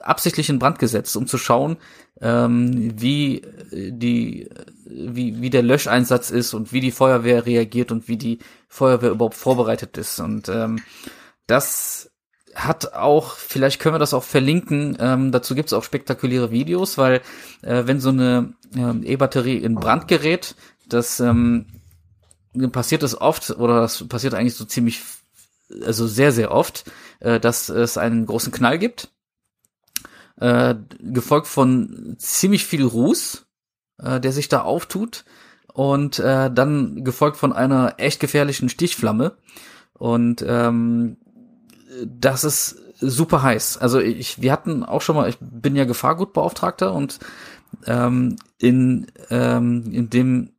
absichtlich in Brand gesetzt, um zu schauen, ähm, wie äh, die, wie, wie der Löscheinsatz ist und wie die Feuerwehr reagiert und wie die Feuerwehr überhaupt vorbereitet ist. Und ähm, das hat auch, vielleicht können wir das auch verlinken, ähm, dazu gibt es auch spektakuläre Videos, weil äh, wenn so eine ähm, E-Batterie in Brand gerät, das ähm, passiert es oft, oder das passiert eigentlich so ziemlich, also sehr, sehr oft, äh, dass es einen großen Knall gibt äh, gefolgt von ziemlich viel Ruß, äh, der sich da auftut und äh, dann gefolgt von einer echt gefährlichen Stichflamme. Und ähm, das ist super heiß. Also ich, wir hatten auch schon mal, ich bin ja Gefahrgutbeauftragter und ähm, in ähm, in dem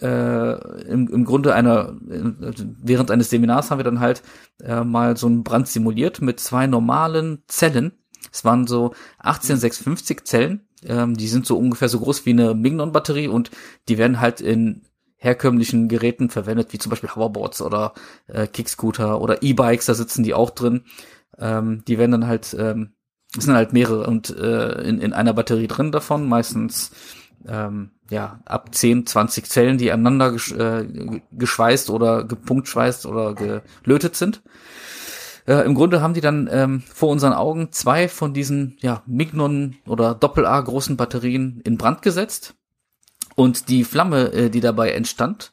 äh, im, im Grunde einer während eines Seminars haben wir dann halt äh, mal so einen Brand simuliert mit zwei normalen Zellen. Es waren so 18650 Zellen, ähm, die sind so ungefähr so groß wie eine Mignon-Batterie und die werden halt in herkömmlichen Geräten verwendet, wie zum Beispiel Hoverboards oder äh, Kickscooter oder E-Bikes, da sitzen die auch drin. Ähm, die werden dann halt, ähm, es sind halt mehrere und äh, in, in einer Batterie drin davon, meistens ähm, ja ab 10, 20 Zellen, die aneinander gesch äh, geschweißt oder gepunktschweißt oder gelötet sind. Äh, Im Grunde haben die dann ähm, vor unseren Augen zwei von diesen ja, Mignon oder Doppel-A großen Batterien in Brand gesetzt. Und die Flamme, äh, die dabei entstand,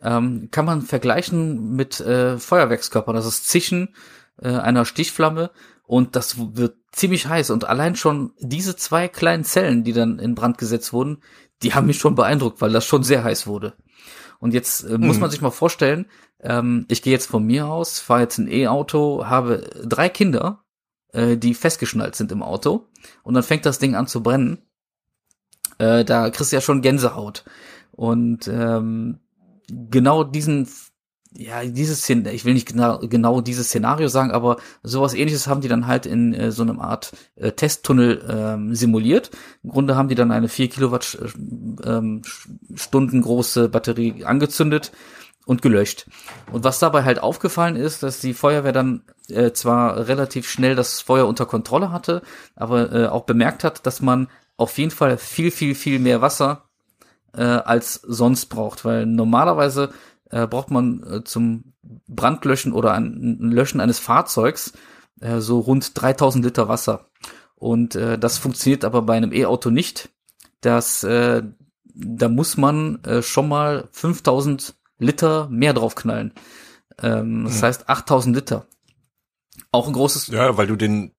ähm, kann man vergleichen mit äh, Feuerwerkskörpern. Das ist Zischen äh, einer Stichflamme und das wird ziemlich heiß. Und allein schon diese zwei kleinen Zellen, die dann in Brand gesetzt wurden, die haben mich schon beeindruckt, weil das schon sehr heiß wurde. Und jetzt äh, muss man sich mal vorstellen, ähm, ich gehe jetzt von mir aus, fahre jetzt ein E-Auto, habe drei Kinder, äh, die festgeschnallt sind im Auto und dann fängt das Ding an zu brennen. Äh, da kriegst du ja schon Gänsehaut. Und ähm, genau diesen ja, dieses Szen ich will nicht genau, genau dieses Szenario sagen, aber sowas ähnliches haben die dann halt in äh, so einem Art äh, Testtunnel ähm, simuliert. Im Grunde haben die dann eine 4 Kilowattstunden ähm, Stunden große Batterie angezündet und gelöscht. Und was dabei halt aufgefallen ist, dass die Feuerwehr dann äh, zwar relativ schnell das Feuer unter Kontrolle hatte, aber äh, auch bemerkt hat, dass man auf jeden Fall viel, viel, viel mehr Wasser äh, als sonst braucht, weil normalerweise äh, braucht man äh, zum Brandlöschen oder ein, ein Löschen eines Fahrzeugs äh, so rund 3000 Liter Wasser. Und äh, das funktioniert aber bei einem E-Auto nicht. Das, äh, da muss man äh, schon mal 5000 Liter mehr draufknallen. Ähm, das heißt 8000 Liter. Auch ein großes. Ja, weil du den.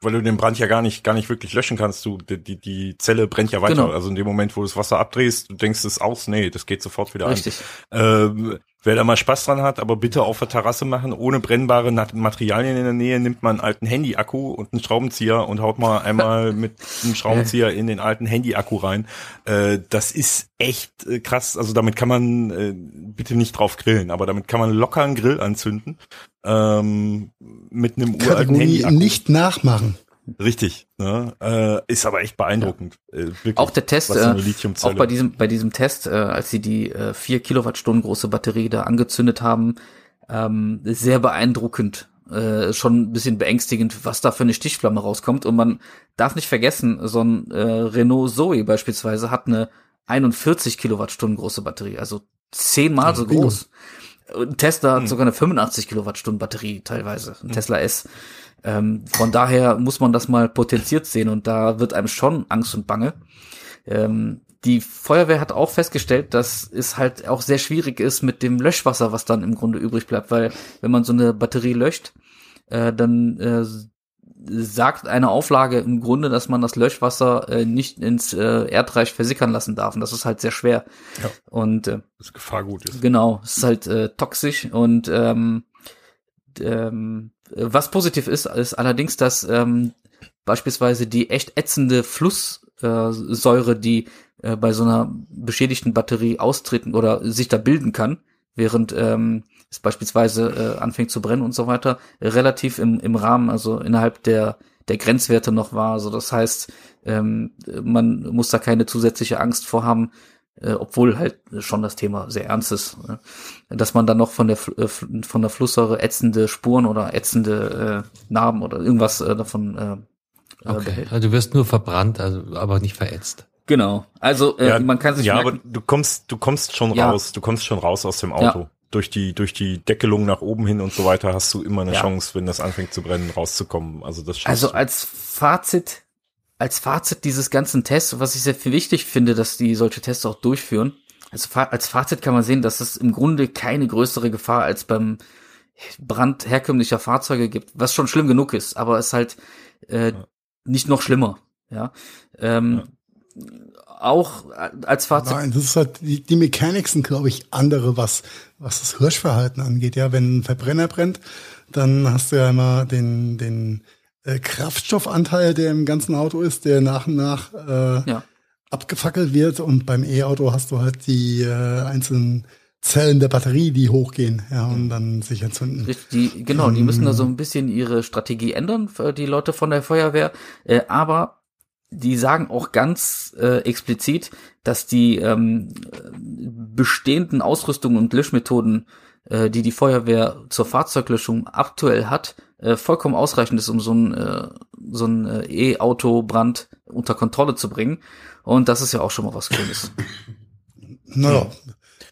Weil du den Brand ja gar nicht, gar nicht wirklich löschen kannst. Du, die, die, die Zelle brennt ja weiter. Genau. Also in dem Moment, wo du das Wasser abdrehst, du denkst es aus, nee, das geht sofort wieder Richtig. an. Ähm, wer da mal Spaß dran hat, aber bitte auf der Terrasse machen, ohne brennbare Materialien in der Nähe, nimmt man einen alten Handy-Akku und einen Schraubenzieher und haut mal *laughs* einmal mit einem Schraubenzieher in den alten Handy-Akku rein. Äh, das ist echt äh, krass. Also damit kann man äh, bitte nicht drauf grillen, aber damit kann man locker einen Grill anzünden. Ähm, mit einem uralten Handy-Akku. nicht nachmachen. Richtig. Ne? Äh, ist aber echt beeindruckend. Äh, wirklich, Auch der Test, äh, auch bei diesem, bei diesem Test, äh, als sie die äh, 4 Kilowattstunden große Batterie da angezündet haben, ähm, sehr beeindruckend. Äh, schon ein bisschen beängstigend, was da für eine Stichflamme rauskommt. Und man darf nicht vergessen, so ein äh, Renault Zoe beispielsweise hat eine 41 Kilowattstunden große Batterie, also zehnmal so groß. Und Tesla hat sogar eine 85 Kilowattstunden Batterie teilweise, ein Tesla S. Ähm, von daher muss man das mal potenziert sehen und da wird einem schon Angst und Bange. Ähm, die Feuerwehr hat auch festgestellt, dass es halt auch sehr schwierig ist mit dem Löschwasser, was dann im Grunde übrig bleibt, weil wenn man so eine Batterie löscht, äh, dann äh, sagt eine Auflage im Grunde, dass man das Löschwasser äh, nicht ins äh, Erdreich versickern lassen darf. Und das ist halt sehr schwer. Ja. Und äh, das Gefahrgut ist. Genau, es ist halt äh, toxisch und ähm, ähm, was positiv ist, ist allerdings, dass ähm, beispielsweise die echt ätzende Flusssäure, äh, die äh, bei so einer beschädigten Batterie austreten oder sich da bilden kann, während ähm, es beispielsweise äh, anfängt zu brennen und so weiter, äh, relativ im, im Rahmen, also innerhalb der der Grenzwerte noch war. Also das heißt, ähm, man muss da keine zusätzliche Angst vorhaben, äh, obwohl halt schon das Thema sehr ernst ist, ne? dass man dann noch von der Fl- äh, von der Flusssäure ätzende Spuren oder ätzende äh, Narben oder irgendwas äh, davon äh, äh, Okay. behält. Also du wirst nur verbrannt, also aber nicht verätzt. Genau. Also äh, man kann sich ja, merken, aber du kommst, du kommst schon Ja. raus, du kommst schon raus aus dem Auto. Ja. Durch die, durch die Deckelung nach oben hin und so weiter hast du immer eine Ja. Chance, wenn das anfängt zu brennen, rauszukommen. Also das Also du. als Fazit, als Fazit dieses ganzen Tests, was ich sehr viel wichtig finde, dass die solche Tests auch durchführen. Also als Fazit kann man sehen, dass es im Grunde keine größere Gefahr als beim Brand herkömmlicher Fahrzeuge gibt, was schon schlimm genug ist, aber es halt äh, nicht noch schlimmer. Ja. Ähm, Auch als Fazit. Nein, das ist halt, die, die Mechanics sind, glaube ich, andere, was, was das Hirschverhalten angeht. Ja, wenn ein Verbrenner brennt, dann hast du ja immer den, den äh, Kraftstoffanteil, der im ganzen Auto ist, der nach und nach äh, Ja. abgefackelt wird. Und beim E-Auto hast du halt die äh, einzelnen Zellen der Batterie, die hochgehen, ja, und dann sich entzünden. Die, genau, die müssen da so ein bisschen ihre Strategie ändern, für die Leute von der Feuerwehr. Äh, aber die sagen auch ganz äh, explizit, dass die ähm, bestehenden Ausrüstungen und Löschmethoden, äh, die die Feuerwehr zur Fahrzeuglöschung aktuell hat, äh, vollkommen ausreichend ist, um so ein, äh, so ein äh, E-Auto-Brand unter Kontrolle zu bringen. Und das ist ja auch schon mal was Schönes. *laughs* Naja,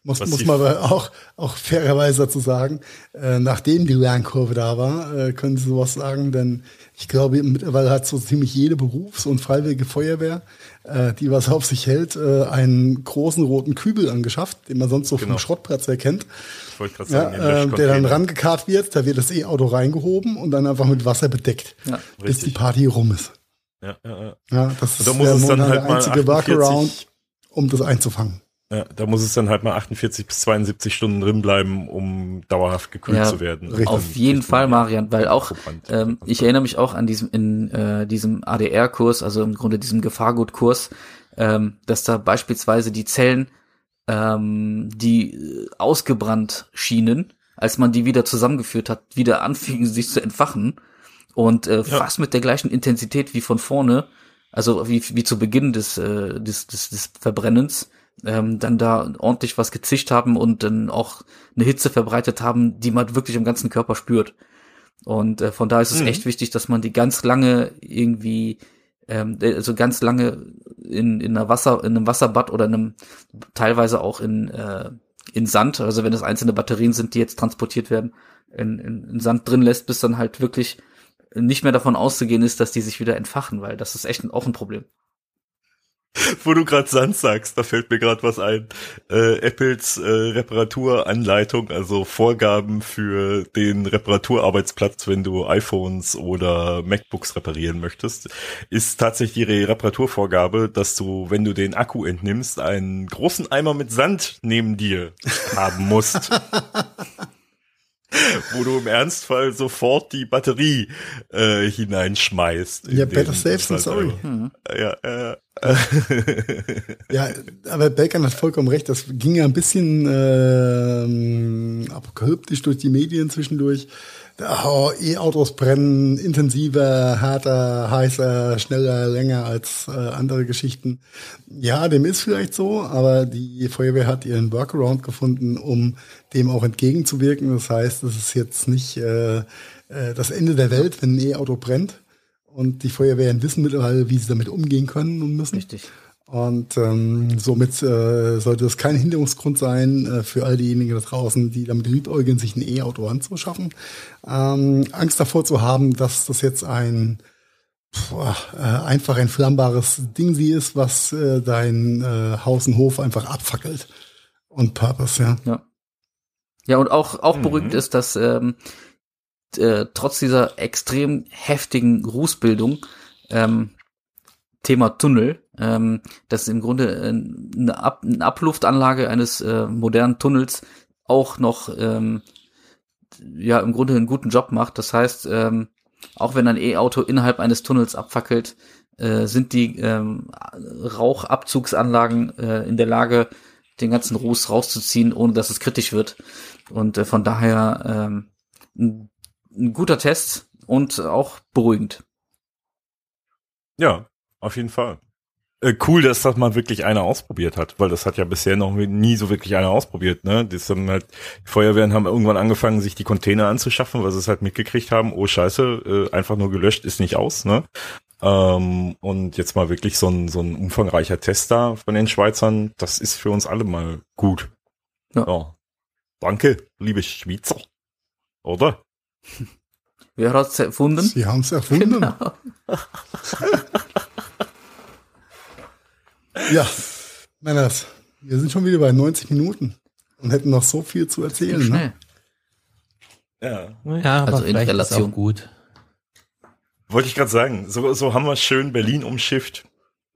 muss, muss man aber auch, auch fairerweise dazu sagen, äh, nachdem die Lernkurve da war, äh, können Sie sowas sagen, denn ich glaube, mittlerweile hat so ziemlich jede Berufs- und freiwillige Feuerwehr, äh, die was auf sich hält, äh, einen großen roten Kübel angeschafft, den man sonst so Genau. vom Schrottplatz erkennt, Ich wollte gerade ja, sagen, äh, der dann rangekarrt wird, da wird das E-Auto reingehoben und dann einfach mit Wasser bedeckt, Ja, bis richtig. die Party rum ist. Ja, ja, ja. Ja, das da ist muss der es dann halt der mal einzige 48 Workaround, um das einzufangen. Ja, da muss es dann halt mal 48 bis 72 Stunden drin bleiben, um dauerhaft gekühlt Ja, zu werden. richtig. Auf jeden Fall, Marian, weil auch ähm, ich erinnere mich auch an diesem in äh, diesem ADR-Kurs, also im Grunde diesem Gefahrgutkurs, ähm, dass da beispielsweise die Zellen ähm, die äh, ausgebrannt schienen, als man die wieder zusammengeführt hat, wieder anfingen sich zu entfachen. Und äh, fast mit der gleichen Intensität wie von vorne, also wie, wie zu Beginn des, äh, des, des, des Verbrennens, ähm, dann da ordentlich was gezischt haben und dann auch eine Hitze verbreitet haben, die man wirklich im ganzen Körper spürt. Und äh, von daher ist es Mhm. echt wichtig, dass man die ganz lange irgendwie, ähm, äh, also ganz lange in, in einer Wasser, in einem Wasserbad oder in einem, teilweise auch in, äh, in Sand, also wenn es einzelne Batterien sind, die jetzt transportiert werden, in, in, in Sand drin lässt, bis dann halt wirklich nicht mehr davon auszugehen ist, dass die sich wieder entfachen, weil das ist echt ein, auch ein Problem. *laughs* Wo du gerade Sand sagst, da fällt mir gerade was ein. Äh, Apples äh, Reparaturanleitung, also Vorgaben für den Reparaturarbeitsplatz, wenn du iPhones oder MacBooks reparieren möchtest, ist tatsächlich die Reparaturvorgabe, dass du, wenn du den Akku entnimmst, einen großen Eimer mit Sand neben dir haben musst. *laughs* *laughs* Wo du im Ernstfall sofort die Batterie äh, hineinschmeißt. in Ja, better safe than sorry. Sandeimer. Ja, äh, Ja, aber Belkan hat vollkommen recht. Das ging ja ein bisschen ähm, apokalyptisch durch die Medien zwischendurch. E-Autos brennen intensiver, härter, heißer, schneller, länger als äh, andere Geschichten. Ja, dem ist vielleicht so, aber die Feuerwehr hat ihren Workaround gefunden, um dem auch entgegenzuwirken. Das heißt, es ist jetzt nicht äh, äh, das Ende der Welt, wenn ein E-Auto brennt. Und die Feuerwehren wissen mittlerweile, wie sie damit umgehen können und müssen. Richtig. Und ähm, somit äh, sollte es kein Hinderungsgrund sein äh, für all diejenigen da draußen, die damit liebäugeln, sich ein E-Auto anzuschaffen. Ähm, Angst davor zu haben, dass das jetzt ein boah, äh, einfach ein flammbares Ding sie ist, was äh, dein äh, Haus und Hof einfach abfackelt. Und Purpose, ja. Ja. Ja, und auch, auch beruhigend ist, dass ähm, äh, trotz dieser extrem heftigen Rußbildung, ähm, Thema Tunnel, ähm, dass im Grunde äh, eine, Ab eine Abluftanlage eines äh, modernen Tunnels auch noch ähm, ja im Grunde einen guten Job macht. Das heißt, ähm, auch wenn ein E-Auto innerhalb eines Tunnels abfackelt, äh, sind die ähm, Rauchabzugsanlagen äh, in der Lage, den ganzen Ruß rauszuziehen, ohne dass es kritisch wird. Und äh, von daher ähm, ein, ein guter Test und auch beruhigend. Ja, auf jeden Fall. Äh, cool, dass das mal wirklich einer ausprobiert hat, weil das hat ja bisher noch nie so wirklich einer ausprobiert, ne? Das haben halt, die Feuerwehren haben irgendwann angefangen, sich die Container anzuschaffen, weil sie es halt mitgekriegt haben, oh scheiße, äh, einfach nur gelöscht ist nicht aus, ne? Ähm, und jetzt mal wirklich so ein, so ein umfangreicher Test da von den Schweizern, das ist für uns alle mal gut. Ja. Danke, liebe Schweizer. Oder? Wer hat es erfunden? Sie haben es erfunden. Genau. *laughs* Ja, Männers, wir sind schon wieder bei 90 Minuten und hätten noch so viel zu erzählen. Ne? Schnell. Ja. Ja, aber Also in Relation. gut. Wollte ich gerade sagen, so, so haben wir schön Berlin umschifft.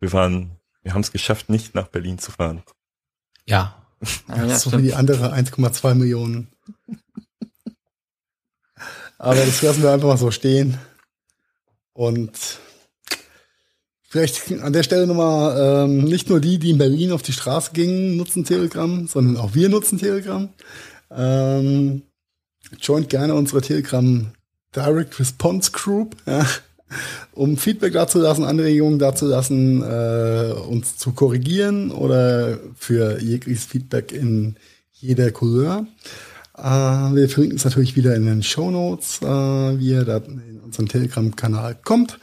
Wir waren, wir haben es geschafft, nicht nach Berlin zu fahren. Ja. Ah, ja, so stimmt. wie die andere 1,2 Millionen. Aber das lassen wir einfach mal so stehen. Und vielleicht an der Stelle nochmal, ähm, nicht nur die, die in Berlin auf die Straße gingen, nutzen Telegram, sondern auch wir nutzen Telegram. Ähm, joint gerne unsere Telegram Direct Response Group, ja, um Feedback dazu lassen, Anregungen dazu lassen, äh, uns zu korrigieren oder für jegliches Feedback in jeder Couleur. Äh, wir verlinken es natürlich wieder in den Show Notes, äh, wie ihr da in unseren Telegram-Kanal kommt.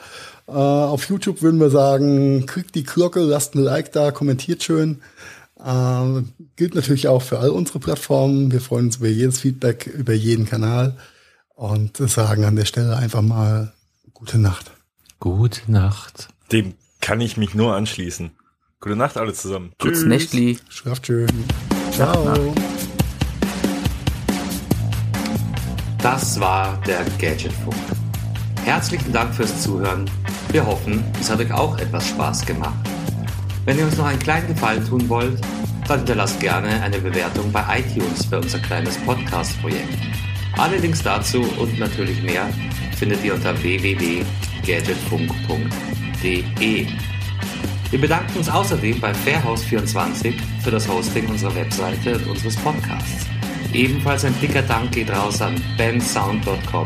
Äh, auf YouTube würden wir sagen, kriegt die Glocke, lasst ein Like da, kommentiert schön. Äh, gilt natürlich auch für all unsere Plattformen. Wir freuen uns über jedes Feedback, über jeden Kanal und sagen an der Stelle einfach mal gute Nacht. Gute Nacht. Dem kann ich mich nur anschließen. Gute Nacht alle zusammen. Gutes Nächtli. Schlaft schön. Ciao. Das war der Gadgetfunk. Herzlichen Dank fürs Zuhören. Wir hoffen, es hat euch auch etwas Spaß gemacht. Wenn ihr uns noch einen kleinen Gefallen tun wollt, dann hinterlasst gerne eine Bewertung bei iTunes für unser kleines Podcast-Projekt. Alle Links dazu und natürlich mehr findet ihr unter www.gadgetfunk.de. Wir bedanken uns außerdem bei Fairhouse24 für das Hosting unserer Webseite und unseres Podcasts. Ebenfalls ein dicker Dank geht raus an bensound.com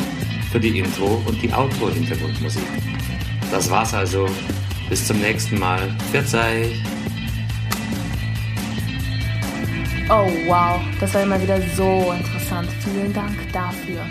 für die Intro und die Outro-Hintergrundmusik. Das war's also. Bis zum nächsten Mal. Verzeih. Oh wow, das war immer wieder so interessant. Vielen Dank dafür.